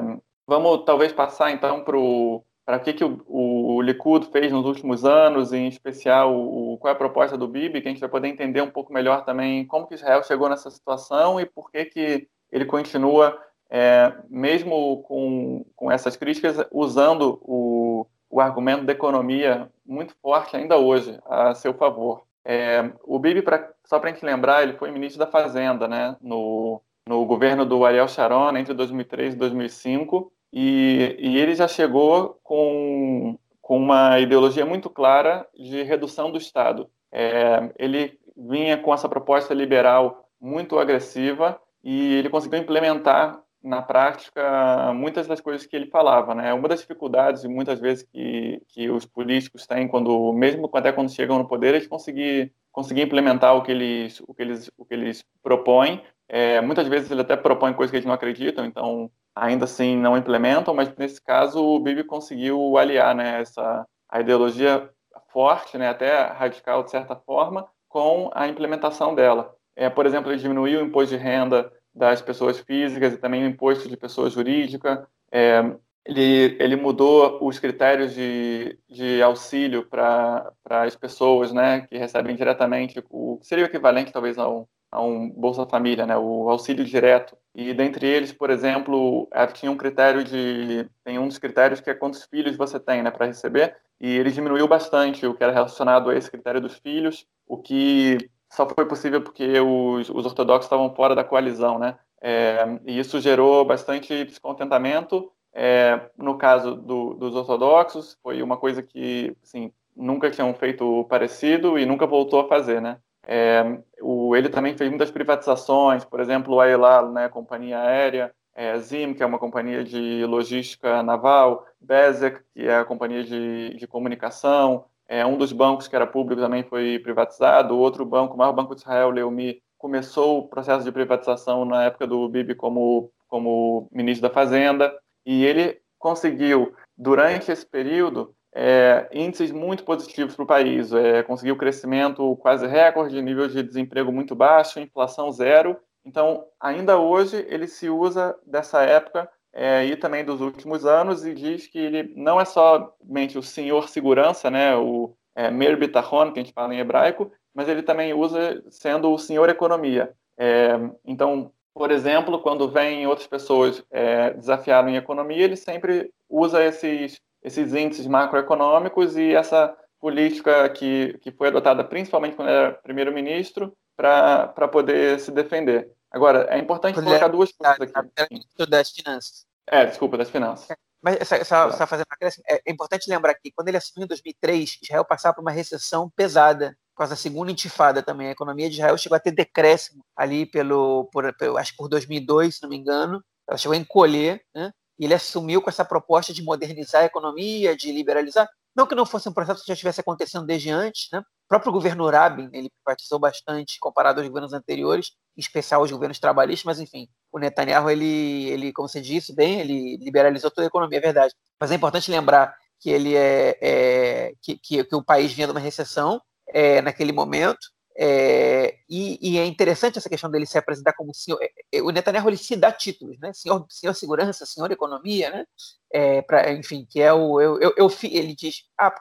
vamos talvez passar então para o que, que o, o, Likud fez nos últimos anos, em especial o, qual é a proposta do Bibi, que a gente vai poder entender um pouco melhor também como que Israel chegou nessa situação e por que, que ele continua é, mesmo com, com essas críticas, usando o, o argumento da economia muito forte ainda hoje a seu favor. É, o Bibi, pra, só para a gente lembrar, ele foi ministro da Fazenda né, no, no governo do Ariel Sharon entre 2003 e 2005, e, e ele já chegou com, com uma ideologia muito clara de redução do Estado. É, ele vinha com essa proposta liberal muito agressiva e ele conseguiu implementar na prática muitas das coisas que ele falava, né? Uma das dificuldades muitas vezes que, que os políticos têm quando mesmo até quando chegam no poder, eles conseguir conseguir implementar o que eles o que eles o que eles propõem. É, muitas vezes ele até propõe coisas que eles não acreditam, então ainda assim não implementam, mas nesse caso o Bibi conseguiu aliar, né, essa a ideologia forte, né, até radical de certa forma, com a implementação dela. É, por exemplo, ele diminuiu o imposto de renda das pessoas físicas e também o imposto de pessoa jurídica. É, ele, ele mudou os critérios de, de auxílio para as pessoas né, que recebem diretamente, o que seria o equivalente talvez a um, a um Bolsa Família, né, o auxílio direto. E dentre eles, por exemplo, é, tinha um critério de. Tem um dos critérios que é quantos filhos você tem né, para receber, e ele diminuiu bastante o que era relacionado a esse critério dos filhos, o que só foi possível porque os, os ortodoxos estavam fora da coalizão, né? É, e isso gerou bastante descontentamento. É, no caso do, dos ortodoxos, foi uma coisa que assim, nunca tinham feito parecido e nunca voltou a fazer, né? É, o, ele também fez muitas privatizações, por exemplo, a Elal, né, companhia aérea, é, Zim, que é uma companhia de logística naval, Bezek, que é a companhia de, de comunicação, é, um dos bancos que era público também foi privatizado. O outro banco, o maior banco de Israel, Leumi, começou o processo de privatização na época do Bibi como, como ministro da Fazenda. E ele conseguiu, durante esse período, é, índices muito positivos para o país. É, conseguiu crescimento quase recorde, nível de desemprego muito baixo, inflação zero. Então, ainda hoje, ele se usa dessa época é, e também dos últimos anos, e diz que ele não é somente o senhor segurança, né, o é, Mer que a gente fala em hebraico, mas ele também usa sendo o senhor economia. É, então, por exemplo, quando vem outras pessoas é, desafiaram em economia, ele sempre usa esses, esses índices macroeconômicos e essa política que, que foi adotada principalmente quando era primeiro-ministro para poder se defender. Agora, é importante quando colocar é, duas coisas aqui. Era ministro das Finanças. É, desculpa, das Finanças. Mas só, só, só fazendo uma é, é importante lembrar que quando ele assumiu em 2003, Israel passava por uma recessão pesada por causa da segunda intifada também. A economia de Israel chegou a ter decréscimo ali pelo, por, pelo acho que por 2002, se não me engano. Ela chegou a encolher, né? E ele assumiu com essa proposta de modernizar a economia, de liberalizar. Não que não fosse um processo que já estivesse acontecendo desde antes, né? Próprio governo Rabin, ele privatizou bastante comparado aos governos anteriores, em especial os governos trabalhistas, mas enfim, o Netanyahu, ele, ele como você disse bem, ele liberalizou toda a economia, é verdade. Mas é importante lembrar que ele é, é que, que, que, o país vinha de uma recessão é, naquele momento, é, e, e, é interessante essa questão dele se apresentar como senhor. É, é, o Netanyahu ele se dá títulos, né? Senhor, senhor segurança, senhor economia, né? É, pra, enfim, que é o. Eu, eu, eu ele diz: ah,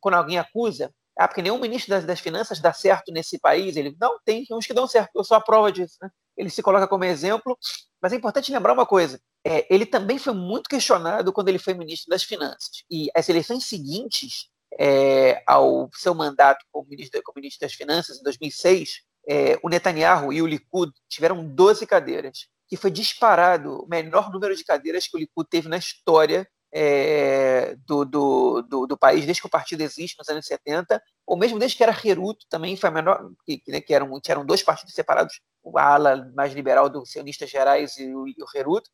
quando alguém acusa, ah, porque nenhum ministro das, das finanças dá certo nesse país. Ele não tem uns que dão certo. Eu sou a prova disso. Né? Ele se coloca como exemplo. Mas é importante lembrar uma coisa: é, ele também foi muito questionado quando ele foi ministro das finanças. E as eleições seguintes é, ao seu mandato como ministro, como ministro das Finanças, em 2006, é, o Netanyahu e o Likud tiveram 12 cadeiras, que foi disparado o menor número de cadeiras que o Likud teve na história é, do, do, do, do, país, desde que o partido existe, nos anos 70, ou mesmo desde que era Heruto, também foi a menor, que, né, que, eram, que eram dois partidos separados, a ala mais liberal dos sionistas gerais e o, e o Heruto,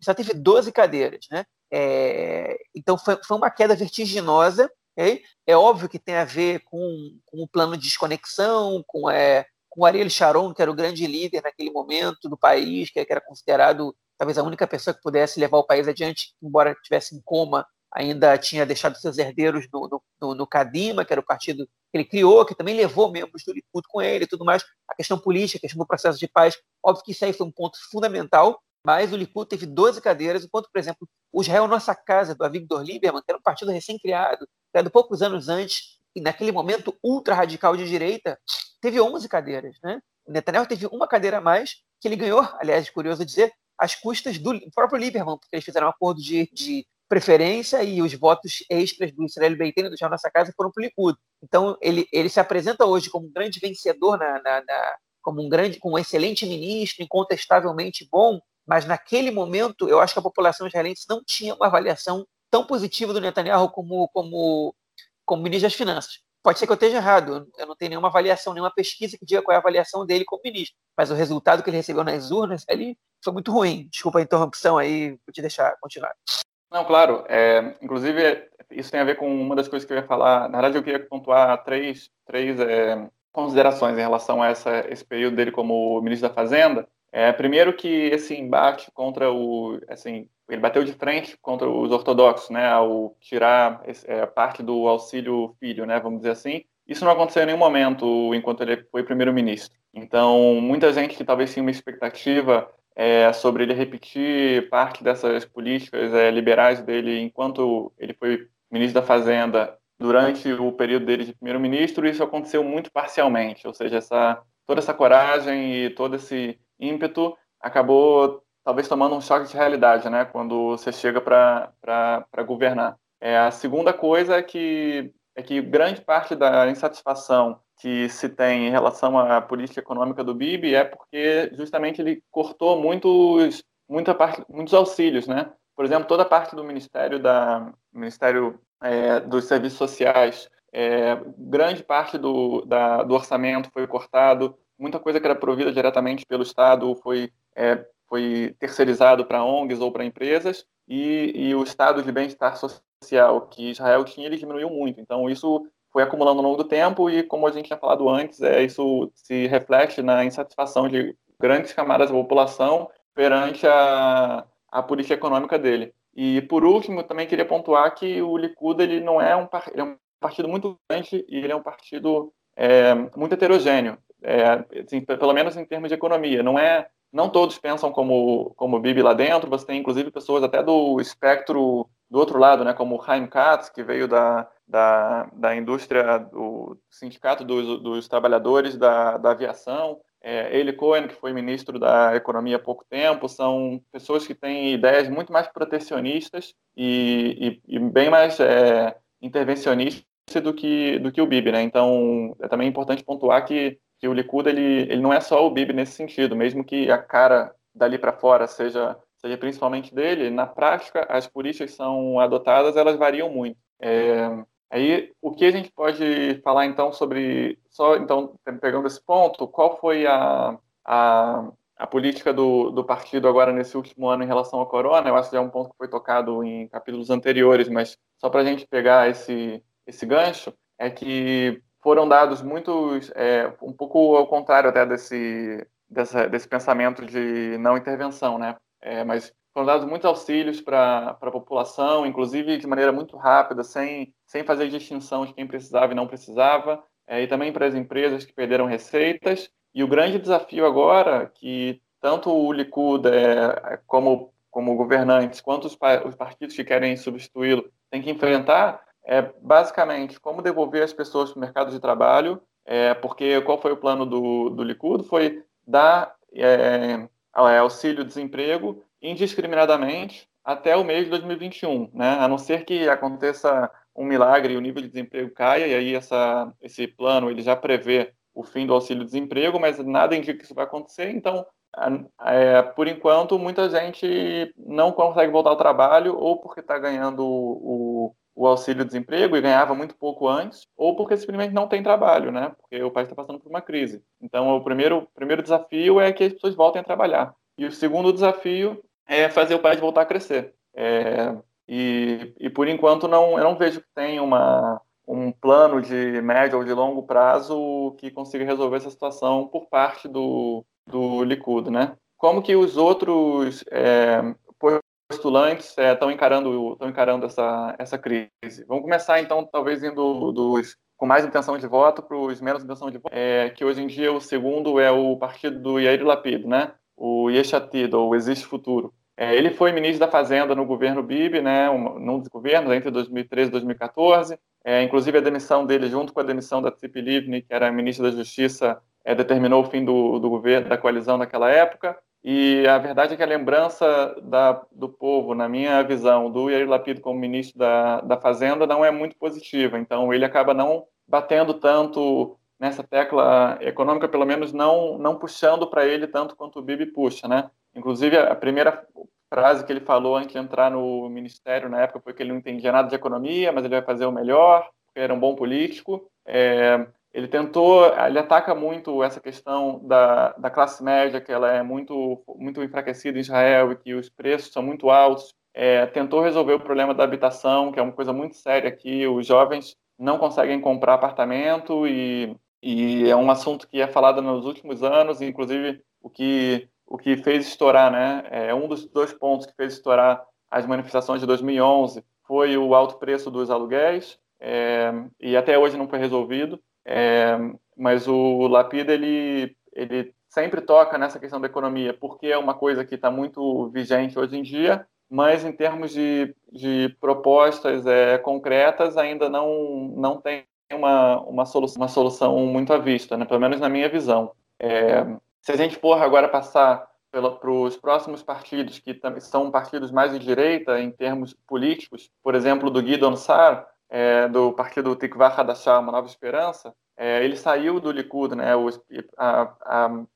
só teve 12 cadeiras. Né? É, então foi, foi uma queda vertiginosa, Okay? É óbvio que tem a ver com, com o plano de desconexão, com, é, com o Ariel Sharon, que era o grande líder naquele momento do país, que era considerado talvez a única pessoa que pudesse levar o país adiante, embora estivesse em coma, ainda tinha deixado seus herdeiros no, no, no, Kadima, que era o partido que ele criou, que também levou membros do Likud com ele e tudo mais. A questão política, a questão do processo de paz, óbvio que isso aí foi um ponto fundamental, mas o Likud teve 12 cadeiras, enquanto, por exemplo, o Israel Nossa Casa, do Avigdor Lieberman, que era um partido recém-criado, criado poucos anos antes, e naquele momento ultra-radical de direita, teve 11 cadeiras. Né? O Netanyahu teve uma cadeira a mais, que ele ganhou, aliás, curioso dizer, às custas do próprio Lieberman, porque eles fizeram um acordo de, de preferência e os votos extras do Israel Beiteno do Jornal Nossa Casa foram para o Likud. Então, ele, ele se apresenta hoje como um grande vencedor, na, na, na, como um grande, como um excelente ministro, incontestavelmente bom, mas naquele momento eu acho que a população israelense não tinha uma avaliação tão positiva do Netanyahu como, como, como ministro das Finanças. Pode ser que eu esteja errado, eu não tenho nenhuma avaliação, nenhuma pesquisa que diga qual é a avaliação dele como ministro, mas o resultado que ele recebeu nas urnas ali foi muito ruim. Desculpa a interrupção aí, vou te deixar continuar. Não, claro. É, inclusive, isso tem a ver com uma das coisas que eu ia falar. Na verdade, eu queria pontuar três, três é, considerações em relação a essa, esse período dele como ministro da Fazenda. É, primeiro que esse embate contra o, assim, ele bateu de frente contra os ortodoxos, né, ao tirar é, parte do auxílio filho, né, vamos dizer assim. Isso não aconteceu em nenhum momento enquanto ele foi primeiro-ministro. Então, muita gente que talvez tinha uma expectativa é, sobre ele repetir parte dessas políticas é, liberais dele enquanto ele foi ministro da Fazenda durante o período dele de primeiro-ministro, isso aconteceu muito parcialmente, ou seja, essa, toda essa coragem e todo esse ímpeto acabou talvez tomando um choque de realidade, né, quando você chega para governar. É, a segunda coisa é que, é que grande parte da insatisfação que se tem em relação à política econômica do Bibi é porque justamente ele cortou muitos, muita parte, muitos auxílios, né? Por exemplo, toda a parte do Ministério da Ministério é, dos Serviços Sociais, é, grande parte do, da, do orçamento foi cortado, muita coisa que era provida diretamente pelo Estado foi é, foi terceirizado para ONGs ou para empresas, e, e o estado de bem-estar social que Israel tinha, ele diminuiu muito. Então, isso foi acumulando ao longo do tempo, e como a gente tinha falado antes, é, isso se reflete na insatisfação de grandes camadas da população perante a, a política econômica dele. E, por último, também queria pontuar que o Likud ele não é um, ele é um partido muito grande e ele é um partido é, muito heterogêneo, é, assim, pelo menos em termos de economia. Não é não todos pensam como, como Bibi lá dentro, você tem inclusive pessoas até do espectro do outro lado, né, como o Chaim Katz, que veio da, da, da indústria, do sindicato dos, dos trabalhadores da, da aviação, é, Cohen, que foi ministro da Economia há pouco tempo, são pessoas que têm ideias muito mais protecionistas e, e, e bem mais é, intervencionistas do que, do que o Bibi, né? Então, é também importante pontuar que, que o Likud, ele, ele não é só o Bibi nesse sentido, mesmo que a cara dali para fora seja, seja principalmente dele, na prática, as políticas são adotadas, elas variam muito. É, Aí, o que a gente pode falar então sobre, só então pegando esse ponto, qual foi a, a, a política do, do partido agora nesse último ano em relação ao corona? Eu acho que é um ponto que foi tocado em capítulos anteriores, mas só para a gente pegar esse, esse gancho, é que foram dados muitos, é, um pouco ao contrário até desse, dessa, desse pensamento de não intervenção, né? É, mas foram dados muitos auxílios para a população, inclusive de maneira muito rápida, sem, sem fazer distinção de quem precisava e não precisava, é, e também para as empresas que perderam receitas. E o grande desafio agora, que tanto o Likud é, como, como governantes, quanto os, os partidos que querem substituí-lo têm que enfrentar, é basicamente como devolver as pessoas para o mercado de trabalho, é, porque qual foi o plano do, do Likud? Foi dar é, auxílio-desemprego indiscriminadamente até o mês de 2021, né? A não ser que aconteça um milagre e o nível de desemprego caia, e aí essa, esse plano ele já prevê o fim do auxílio-desemprego, mas nada indica que isso vai acontecer, então, é, por enquanto, muita gente não consegue voltar ao trabalho, ou porque está ganhando o, o auxílio-desemprego e ganhava muito pouco antes, ou porque simplesmente não tem trabalho, né? Porque o país está passando por uma crise. Então, o primeiro, primeiro desafio é que as pessoas voltem a trabalhar. E o segundo desafio é fazer o país voltar a crescer. É, e, e, por enquanto não, eu não vejo que tenha uma, um plano de médio ou de longo prazo que consiga resolver essa situação por parte do, do Likud, né? Como que os outros é, postulantes estão é, encarando, estão encarando essa, essa crise? Vamos começar então, talvez indo dos com mais intenção de voto para os menos intenção de voto, é, que hoje em dia o segundo é o partido do Yair Lapid, né? O Yeshatid, ou Existe Futuro. É, ele foi ministro da Fazenda no governo Bibi, né, um, num dos governos, entre 2013 e 2014. É, inclusive, a demissão dele, junto com a demissão da Tzipi Livni, que era ministra da Justiça, é, determinou o fim do, do governo, da coalizão naquela época. E a verdade é que a lembrança da, do povo, na minha visão, do Yair Lapid como ministro da, da Fazenda não é muito positiva. Então, ele acaba não batendo tanto nessa tecla econômica, pelo menos não, não puxando para ele tanto quanto o Bibi puxa, né? Inclusive, a primeira frase que ele falou antes de entrar no ministério na época foi que ele não entendia nada de economia, mas ele vai fazer o melhor, porque era um bom político. É, ele tentou, ele ataca muito essa questão da, da classe média, que ela é muito, muito enfraquecida em Israel e que os preços são muito altos. É, tentou resolver o problema da habitação, que é uma coisa muito séria aqui. Os jovens não conseguem comprar apartamento e e é um assunto que é falado nos últimos anos, inclusive o que, o que fez estourar, né? É um dos dois pontos que fez estourar as manifestações de 2011 foi o alto preço dos aluguéis, é, e até hoje não foi resolvido. É, mas o Lapida ele, ele sempre toca nessa questão da economia, porque é uma coisa que está muito vigente hoje em dia, mas em termos de, de propostas é, concretas ainda não, não tem uma, uma, solução, uma solução muito à vista, né? pelo menos na minha visão. É, se a gente for agora passar para os próximos partidos, que são partidos mais de direita em termos políticos, por exemplo, do Guido Sar, é, do partido Tikva Hadashah, Uma Nova Esperança, é, ele saiu do Likud, né? a, a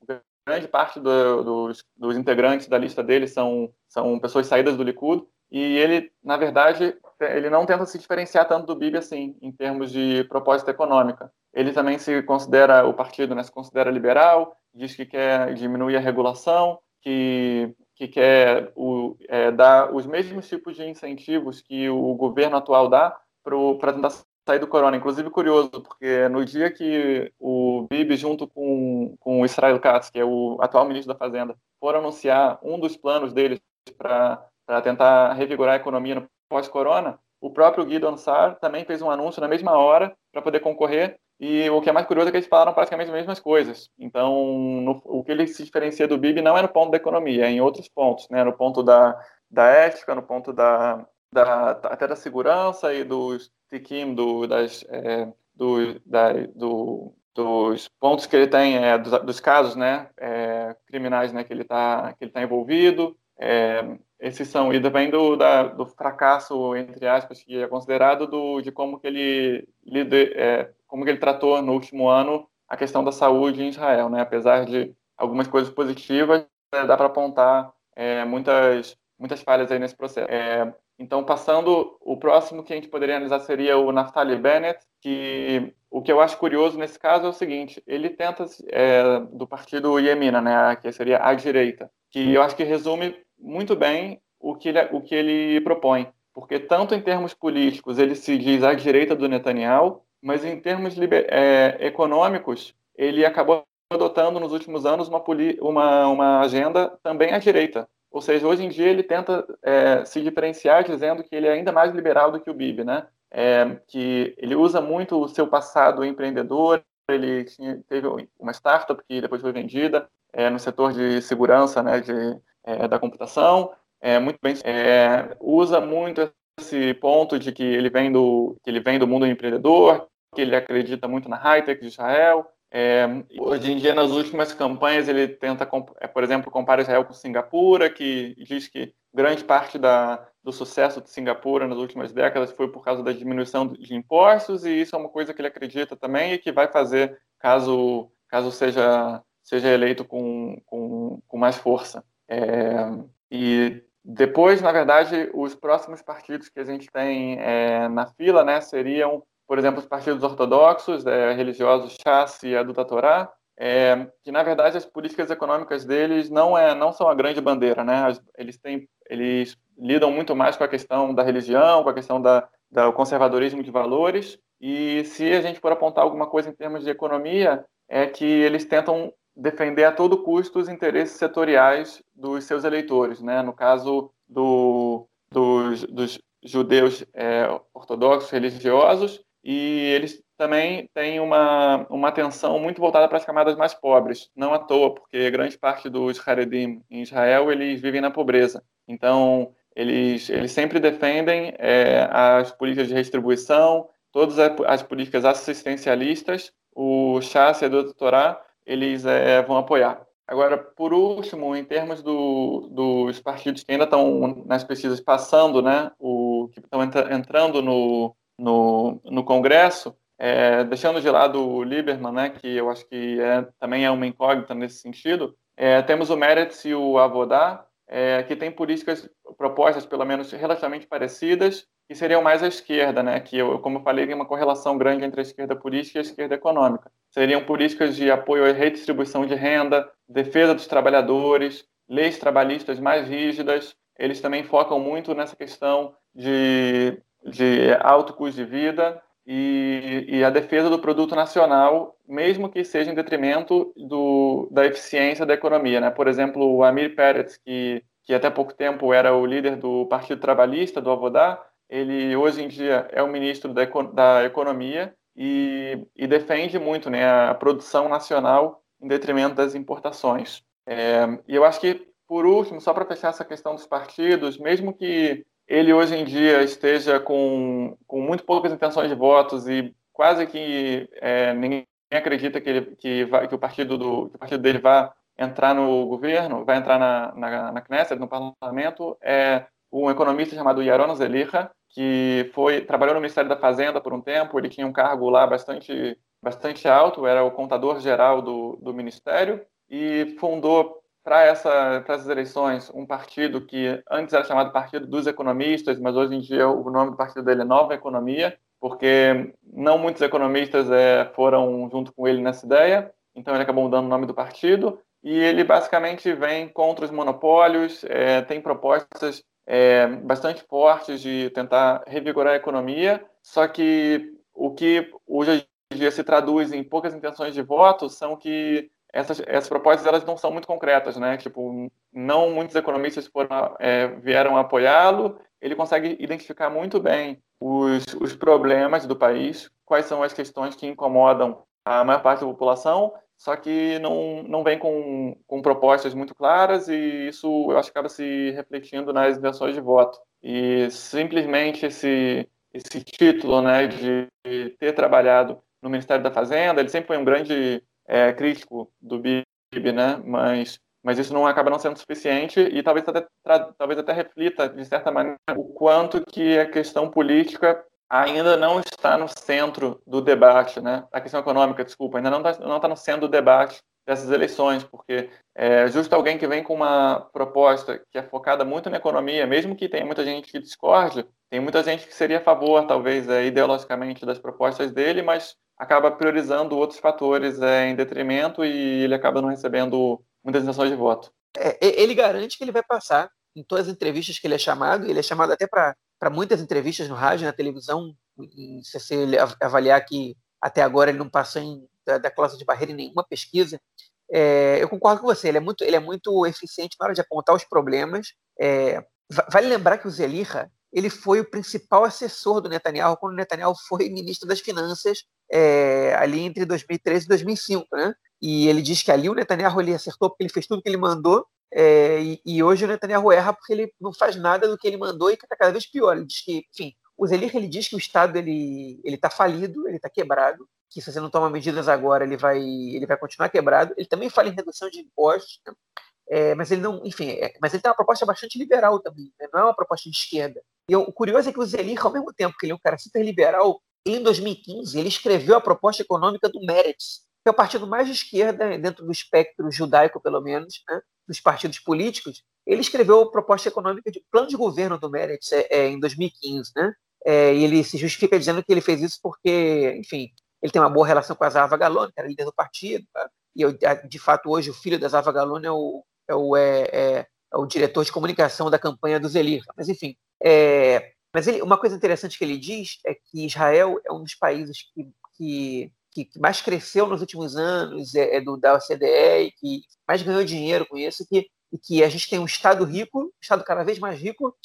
grande parte do, dos, dos, integrantes da lista dele são, são pessoas saídas do Likud, e ele, na verdade, ele não tenta se diferenciar tanto do Bibi assim, em termos de proposta econômica. Ele também se considera, o partido né, se considera liberal, diz que quer diminuir a regulação, que, que quer o, é, dar os mesmos tipos de incentivos que o governo atual dá para tentar sair do corona. Inclusive, curioso, porque no dia que o Bibi, junto com, com o Israel Katz, que é o atual ministro da Fazenda, foram anunciar um dos planos deles para tentar revigorar a economia no pós-corona, o próprio Guido Ansar também fez um anúncio na mesma hora para poder concorrer e o que é mais curioso é que eles falaram praticamente as mesmas coisas. Então, no, o que ele se diferencia do Bibi não é no ponto da economia, é em outros pontos, né? No ponto da, da ética, no ponto da, da até da segurança e dos tiquim, do, das, é, do, da, do, dos pontos que ele tem, é, dos, dos, casos, né? É, criminais, né? Que ele está que ele tá envolvido. É, esses são, e também do, da, do fracasso, entre aspas, que é considerado do, de como que ele, é, como que ele tratou no último ano a questão da saúde em Israel, né? Apesar de algumas coisas positivas, né, dá para apontar é, muitas, muitas falhas aí nesse processo. É, então, passando, o próximo que a gente poderia analisar seria o Naftali Bennett, que o que eu acho curioso nesse caso é o seguinte, ele tenta, é, do partido Yemina, né, que seria a direita, que eu acho que resume muito bem o que ele, o que ele propõe. Porque tanto em termos políticos ele se diz à direita do Netanyahu, mas em termos é, econômicos ele acabou adotando nos últimos anos uma, uma, uma agenda também à direita. Ou seja, hoje em dia ele tenta é, se diferenciar dizendo que ele é ainda mais liberal do que o Bibi, né? É, que ele usa muito o seu passado empreendedor, ele tinha, teve uma startup que depois foi vendida é, no setor de segurança, né, de é, da computação, é, muito bem, é, usa muito esse ponto de que ele vem do que ele vem do mundo empreendedor, que ele acredita muito na high-tech de Israel. É, hoje em dia, nas últimas campanhas, ele tenta, é, por exemplo, comparar Israel com Singapura, que diz que grande parte da, do sucesso de Singapura nas últimas décadas foi por causa da diminuição de impostos, e isso é uma coisa que ele acredita também e que vai fazer caso, caso seja, seja eleito com, com, com mais força. É, e depois, na verdade, os próximos partidos que a gente tem é, na fila né, seriam, por exemplo, os partidos ortodoxos, é, religiosos Chas e Aduta é, que na verdade as políticas econômicas deles não é não são a grande bandeira, né? Eles têm eles lidam muito mais com a questão da religião, com a questão da, do conservadorismo de valores. E se a gente for apontar alguma coisa em termos de economia, é que eles tentam defender a todo custo os interesses setoriais dos seus eleitores, né? No caso do, dos, dos judeus é, ortodoxos religiosos e eles também têm uma, uma atenção muito voltada para as camadas mais pobres, não à toa, porque grande parte dos Haredim em Israel eles vivem na pobreza. Então, eles, eles sempre defendem é, as políticas de redistribuição, todas as políticas assistencialistas, o Shas e a Torá eles é, vão apoiar. Agora, por último, em termos do, dos partidos que ainda estão nas pesquisas passando, né, o, que estão entra, entrando no, no, no Congresso, é, deixando de lado o Lieberman, né, que eu acho que é, também é uma incógnita nesse sentido, é, temos o Meretz e o Avodá, que têm políticas propostas, pelo menos relativamente parecidas, que seriam mais à esquerda, né? que, eu, como eu falei, tem uma correlação grande entre a esquerda política e a esquerda econômica. Seriam políticas de apoio à redistribuição de renda, defesa dos trabalhadores, leis trabalhistas mais rígidas. Eles também focam muito nessa questão de, de alto custo de vida e, e, a defesa do produto nacional, mesmo que seja em detrimento do, da eficiência da economia. Né? Por exemplo, o Amir Peretz, que, que até pouco tempo era o líder do Partido Trabalhista, do Avodá, ele hoje em dia é o ministro da, da Economia e, e, defende muito né, a produção nacional em detrimento das importações. É, e eu acho que, por último, só para fechar essa questão dos partidos, mesmo que ele hoje em dia esteja com, com muito poucas intenções de votos e quase que é, ninguém acredita que, ele, que, vai, que, o partido do, que o partido dele vá entrar no governo, vai entrar na, na, na Knesset, no parlamento, é um economista chamado Yaron Zeliha, que foi trabalhou no Ministério da Fazenda por um tempo, ele tinha um cargo lá bastante bastante alto, era o contador geral do, do ministério e fundou para essa, essas eleições um partido que antes era chamado Partido dos Economistas, mas hoje em dia o nome do partido dele é Nova Economia, porque não muitos economistas é, foram junto com ele nessa ideia, então ele acabou mudando o nome do partido e ele basicamente vem contra os monopólios, é, tem propostas é, bastante fortes de tentar revigorar a economia, só que o que hoje em dia se traduz em poucas intenções de voto são que essas, essas propostas elas não são muito concretas, né? Tipo, não muitos economistas foram, é, vieram apoiá-lo. Ele consegue identificar muito bem os, os problemas do país, quais são as questões que incomodam a maior parte da população, só que não, não vem com, com propostas muito claras e isso eu acho que acaba se refletindo nas intenções de voto. E simplesmente esse, esse título né, de ter trabalhado no Ministério da Fazenda, ele sempre foi um grande é, crítico do BIB, né, mas mas isso não acaba não sendo suficiente e talvez até, talvez até reflita, de certa maneira, o quanto que a questão política ainda não está no centro do debate, né? A questão econômica, desculpa, ainda não está não está no centro do debate dessas eleições, porque é justo alguém que vem com uma proposta que é focada muito na economia, mesmo que tenha muita gente que discorde, tem muita gente que seria a favor, talvez, é, ideologicamente das propostas dele, mas acaba priorizando outros fatores é, em detrimento e ele acaba não recebendo muitas intenções de voto. É, ele garante que ele vai passar em todas as entrevistas que ele é chamado, ele é chamado até para muitas entrevistas no rádio, na televisão, se você avaliar que até agora ele não passou em, da, da classe de barreira em nenhuma pesquisa. É, eu concordo com você, ele é muito, ele é muito eficiente na hora de apontar os problemas. É, vale lembrar que o Zelirra ele foi o principal assessor do Netanyahu quando o Netanyahu foi ministro das Finanças é, ali entre 2013 e 2005, né? E ele diz que ali o Netanyahu ele acertou porque ele fez tudo que ele mandou, é, e, e, hoje o Netanyahu erra porque ele não faz nada do que ele mandou e está cada vez pior. Ele diz que, enfim, o Zelir ele diz que o Estado ele está falido, ele está quebrado, que se você não toma medidas agora ele vai ele vai continuar quebrado. Ele também fala em redução de impostos, né? é, mas ele não, enfim, é, mas ele tem uma proposta bastante liberal também, né? não é uma proposta de esquerda. E o curioso é que o Zelir, ao mesmo tempo que ele é um cara super liberal, em 2015 ele escreveu a proposta econômica do Meretz, que é o partido mais de esquerda, dentro do espectro judaico, pelo menos, né, dos partidos políticos, ele escreveu a proposta econômica de plano de governo do Meretz é, é, em 2015. Né? É, e ele se justifica dizendo que ele fez isso porque, enfim, ele tem uma boa relação com a Zava Galone, que era líder do partido, tá? e eu, de fato hoje o filho da Zava Galone é o, é o, é, é, é o diretor de comunicação da campanha do Zelir. Mas, enfim, é, mas ele, uma coisa interessante que ele diz é que Israel é um dos países que, que que, mais cresceu nos últimos anos é, é do, da OCDE e que mais ganhou dinheiro com isso, que, e que a gente tem um Estado rico, um Estado cada vez mais rico,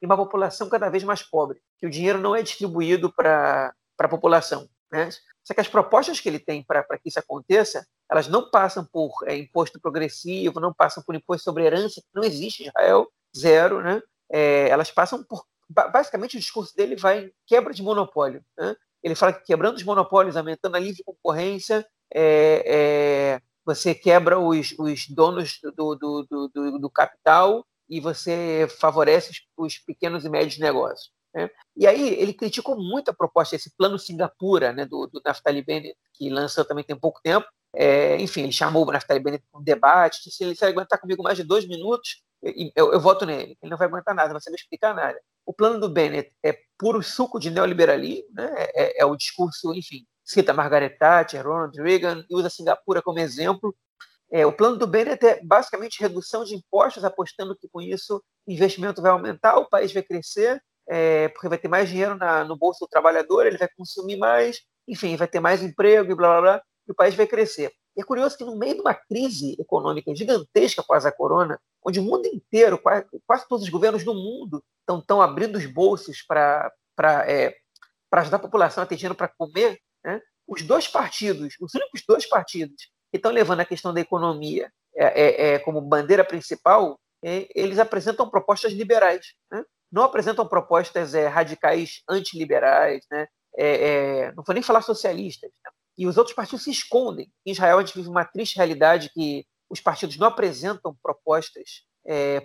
e uma população cada vez mais pobre, que o dinheiro não é distribuído para a população. Né? Só que as propostas que ele tem para que isso aconteça, elas não passam por é, imposto progressivo, não passam por imposto sobre herança, que não existe em Israel, zero, né? É, elas passam por. Basicamente, o discurso dele vai em quebra de monopólio. Né? Ele fala que quebrando os monopólios, aumentando a livre concorrência, é, é, você quebra os, os donos do, do, do, do, capital e você favorece os, os pequenos e médios negócios. Né? E aí ele criticou muito a proposta, esse plano Singapura, né, do, do Naftali Bennett, que lançou também tem pouco tempo. É, enfim, ele chamou o Naftali Bennett para um debate, disse, se ele, aguentar comigo mais de dois minutos, eu, eu, eu voto nele. Ele não vai aguentar nada, não vai explicar nada. O plano do Bennett é puro suco de neoliberalismo, né? é, é, o discurso, enfim, cita Margaret Thatcher, Ronald Reagan e usa Singapura como exemplo. É, o plano do Bennett é basicamente redução de impostos, apostando que com isso o investimento vai aumentar, o país vai crescer, é, porque vai ter mais dinheiro na, no bolso do trabalhador, ele vai consumir mais, enfim, vai ter mais emprego e blá blá blá, e o país vai crescer. E é curioso que no meio de uma crise econômica gigantesca após a corona, onde o mundo inteiro, quase, quase todos os governos do mundo estão abrindo os bolsos para é, ajudar a população a ter dinheiro para comer, né? os dois partidos, os únicos dois partidos que estão levando a questão da economia é, é, é como bandeira principal, é, eles apresentam propostas liberais. Né? Não apresentam propostas é, radicais antiliberais, né? não vou nem falar socialistas. Né? E os outros partidos se escondem. Em Israel, a gente vive uma triste realidade que os partidos não apresentam propostas é,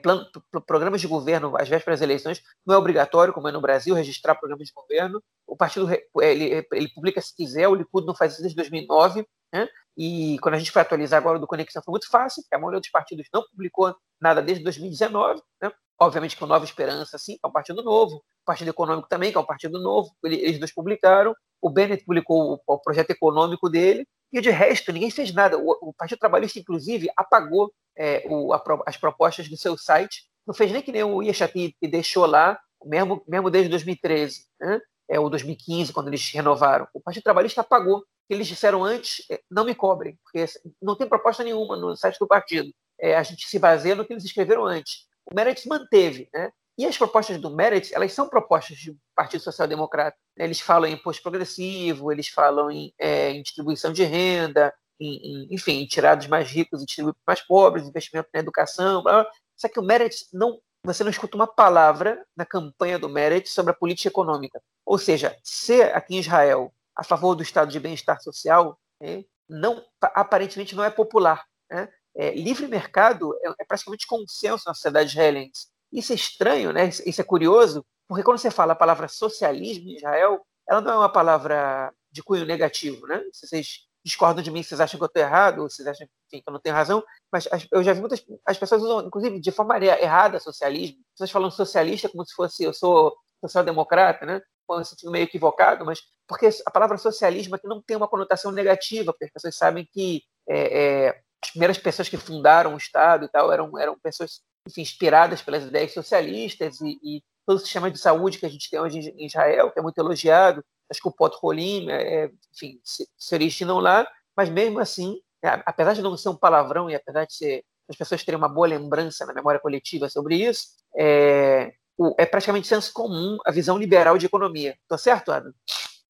programas de governo às vésperas das eleições, não é obrigatório, como é no Brasil, registrar programas de governo. O partido ele, ele publica se quiser, o Likud não faz isso desde 2009, né? e quando a gente foi atualizar agora do Conexão foi muito fácil, porque a maioria dos partidos não publicou nada desde 2019, né? obviamente com Nova Esperança, sim, é um partido novo, Partido Econômico também, que é um partido novo, eles dois publicaram, o Bennett publicou o projeto econômico dele, e de resto, ninguém fez nada. O, o Partido Trabalhista, inclusive, apagou é, o, a, as propostas do seu site. Não fez nem que nem o Iachati que deixou lá, mesmo, mesmo desde 2013, né? é, ou 2015, quando eles renovaram. O Partido Trabalhista apagou. Eles disseram antes, é, não me cobrem, porque não tem proposta nenhuma no site do partido. É, a gente se baseia no que eles escreveram antes. O Meredith manteve, né? E as propostas do Merit, elas são propostas do Partido Social Democrata. Eles falam em imposto progressivo, eles falam em, é, em distribuição de renda, em, em, enfim, tirar dos mais ricos e distribuir para os mais pobres, investimento na educação. Blá, blá. Só que o Merit não você não escuta uma palavra na campanha do Merit sobre a política econômica. Ou seja, ser aqui em Israel a favor do estado de bem-estar social né, não aparentemente não é popular. Né? É, livre mercado é, é, praticamente consenso na sociedade israelense. Isso é estranho, né? Isso, é curioso, porque quando você fala a palavra socialismo em Israel, ela não é uma palavra de cunho negativo, né? Se vocês discordam de mim, vocês acham que eu estou errado, ou vocês acham enfim, que eu não tenho razão, mas as, eu já vi muitas as pessoas usam, inclusive, de forma errada socialismo. As pessoas falam socialista como se fosse eu sou social-democrata, né? Um sentido meio equivocado, mas porque a palavra socialismo aqui não tem uma conotação negativa, porque as pessoas sabem que é, é, as primeiras pessoas que fundaram o Estado e tal eram, eram pessoas enfim, inspiradas pelas ideias socialistas e, e, todo o sistema de saúde que a gente tem hoje em Israel, que é muito elogiado, acho que o Pot Rolim, é, é, enfim, se, se originam lá, mas mesmo assim, é, apesar de não ser um palavrão e apesar de ser, as pessoas terem uma boa lembrança na memória coletiva sobre isso, é, é praticamente senso comum a visão liberal de economia. Estou certo, Adam?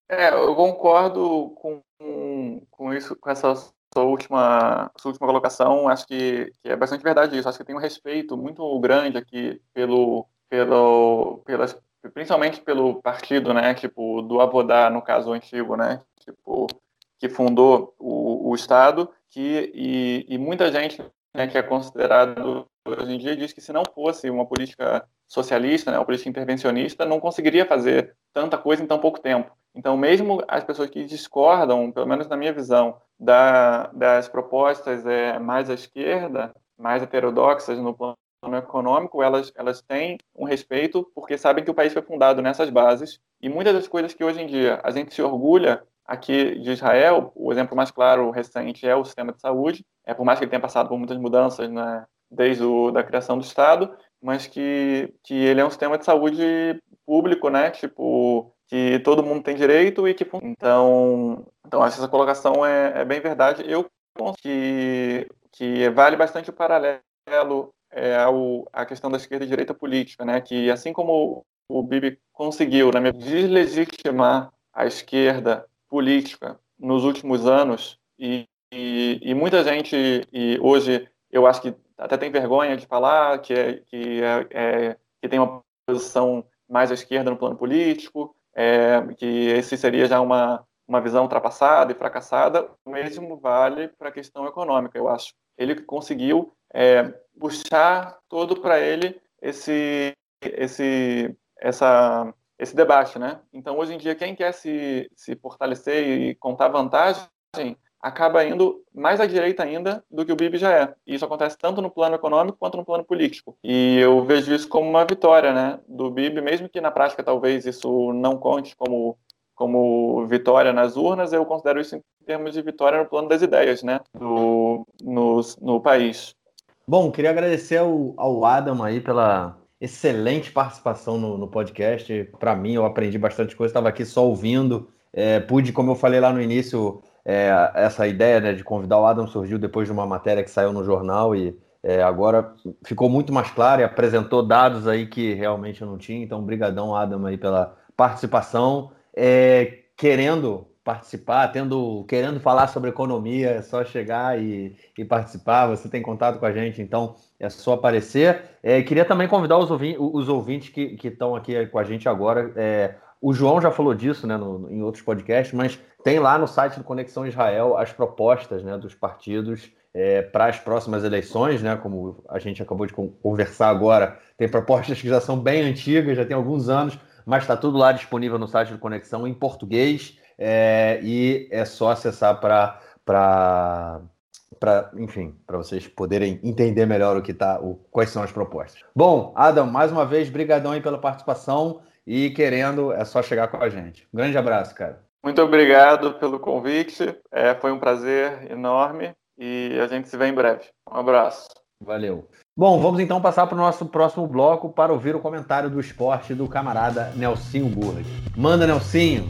É, eu concordo com, com isso, com essa sua última, sua última colocação, acho que, que, é bastante verdade isso. Acho que tem um respeito muito grande aqui pelo, pelo, pelas, principalmente pelo partido, né, tipo, do Avodá, no caso antigo, né, tipo, que fundou o, o Estado, que, e, e muita gente né, que é considerado hoje em dia diz que se não fosse uma política socialista, né, uma política intervencionista, não conseguiria fazer tanta coisa em tão pouco tempo. Então, mesmo as pessoas que discordam, pelo menos na minha visão, da, das propostas é, mais à esquerda, mais heterodoxas no plano econômico, elas, elas têm um respeito porque sabem que o país foi fundado nessas bases. E muitas das coisas que hoje em dia a gente se orgulha aqui de Israel, o exemplo mais claro, recente, é o sistema de saúde. É por mais que ele tenha passado por muitas mudanças né, desde a da criação do Estado, mas que, que ele é um sistema de saúde público, né? Tipo, que todo mundo tem direito e que então então essa colocação é, é bem verdade. Eu que que vale bastante o paralelo é, ao, a questão da esquerda e direita política né? Que assim como o Bibi conseguiu na minha deslegitimar a esquerda política nos últimos anos e, e, e muita gente e hoje eu acho que até tem vergonha de falar que é, que é, é que tem uma posição mais à esquerda no plano político é, que esse seria já uma, uma visão ultrapassada e fracassada, o mesmo vale para a questão econômica, eu acho. Ele conseguiu é, puxar todo para ele esse, esse, essa, esse debate, né? Então, hoje em dia, quem quer se, se fortalecer e contar vantagem acaba indo mais à direita ainda do que o Bibi já é. E isso acontece tanto no plano econômico quanto no plano político. E eu vejo isso como uma vitória, né, do Bibi, mesmo que na prática talvez isso não conte como como vitória nas urnas, eu considero isso em termos de vitória no plano das ideias, né, do, no, no país. Bom, queria agradecer ao, ao Adam aí pela excelente participação no, no podcast. Para mim, eu aprendi bastante coisa, estava aqui só ouvindo. É, pude, como eu falei lá no início, é, essa ideia né, de convidar o Adam surgiu depois de uma matéria que saiu no jornal e é, agora ficou muito mais claro e apresentou dados aí que realmente eu não tinha. Então, brigadão, Adam, aí pela participação. É, querendo participar, tendo, querendo falar sobre economia, é só chegar e, e, participar. Você tem contato com a gente, então é só aparecer. É, queria também convidar os os ouvintes que estão aqui com a gente agora. O João já falou disso né, no, em outros podcasts, mas tem lá no site do Conexão Israel as propostas né, dos partidos é, para as próximas eleições, né? Como a gente acabou de conversar agora, tem propostas que já são bem antigas, já tem alguns anos, mas está tudo lá disponível no site do Conexão em português é, e é só acessar para para, enfim, para vocês poderem entender melhor o que tá, o, quais são as propostas. Bom, Adam, mais uma vez, brigadão aí pela participação e querendo é só chegar com a gente. Um grande abraço, cara. Muito obrigado pelo convite. É, foi um prazer enorme e a gente se vê em breve. Um abraço. Valeu. Bom, vamos então passar para o nosso próximo bloco para ouvir o comentário do esporte do camarada Nelsinho Burri. Manda, Nelsinho!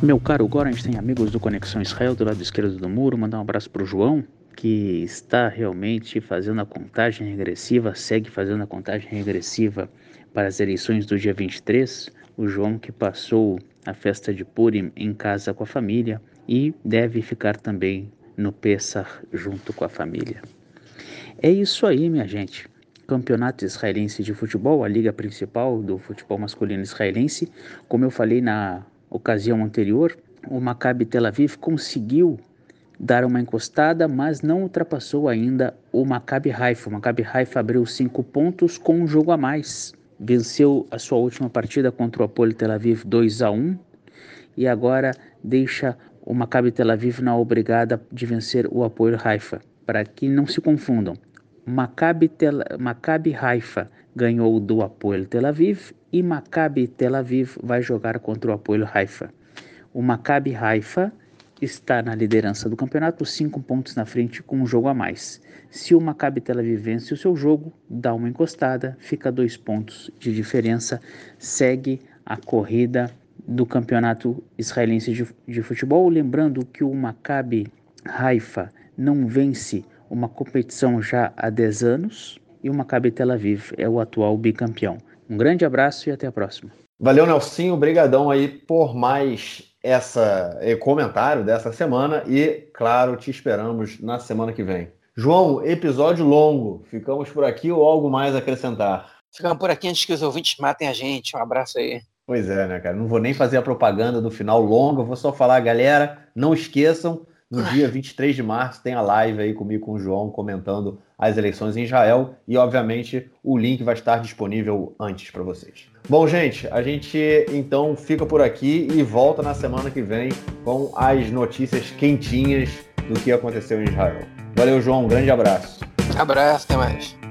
Meu caro Goran, tem amigos do Conexão Israel do lado esquerdo do muro. Mandar um abraço para o João, que está realmente fazendo a contagem regressiva, segue fazendo a contagem regressiva para as eleições do dia 23. O João que passou a festa de Purim em casa com a família e deve ficar também no Pessah junto com a família. É isso aí, minha gente. Campeonato Israelense de Futebol, a liga principal do futebol masculino israelense. Como eu falei na ocasião anterior, o Maccabi Tel Aviv conseguiu dar uma encostada, mas não ultrapassou ainda o Maccabi Haifa. O Maccabi Haifa abriu cinco pontos com um jogo a mais. Venceu a sua última partida contra o Apolo Tel Aviv 2 a 1 e agora deixa o Maccabi Tel Aviv na obrigada de vencer o Apoio Haifa. Para que não se confundam, Maccabi, Tel, Maccabi Haifa ganhou do Apoio Tel Aviv e Maccabi Tel Aviv vai jogar contra o Apoio Haifa. O Maccabi Haifa está na liderança do campeonato, cinco pontos na frente com um jogo a mais. Se o Maccabi Tel Aviv vence o seu jogo, dá uma encostada, fica dois pontos de diferença, segue a corrida do campeonato israelense de, de futebol. Lembrando que o Maccabi Haifa não vence uma competição já há 10 anos e o Maccabi Tel Aviv é o atual bicampeão. Um grande abraço e até a próxima. Valeu, Nelsinho. Obrigadão aí por mais essa eh, comentário dessa semana e, claro, te esperamos na semana que vem. João, episódio longo. Ficamos por aqui ou algo mais a acrescentar? Ficamos por aqui antes que os ouvintes matem a gente. Um abraço aí. Pois é, né, cara? Não vou nem fazer a propaganda do final longo, vou só falar, galera, não esqueçam, no dia 23 de março tem a live aí comigo com o João comentando as eleições em Israel e, obviamente, o link vai estar disponível antes para vocês. Bom, gente, a gente então fica por aqui e volta na semana que vem com as notícias quentinhas do que aconteceu em Israel. Valeu, João, um grande abraço. Abraço, até mais.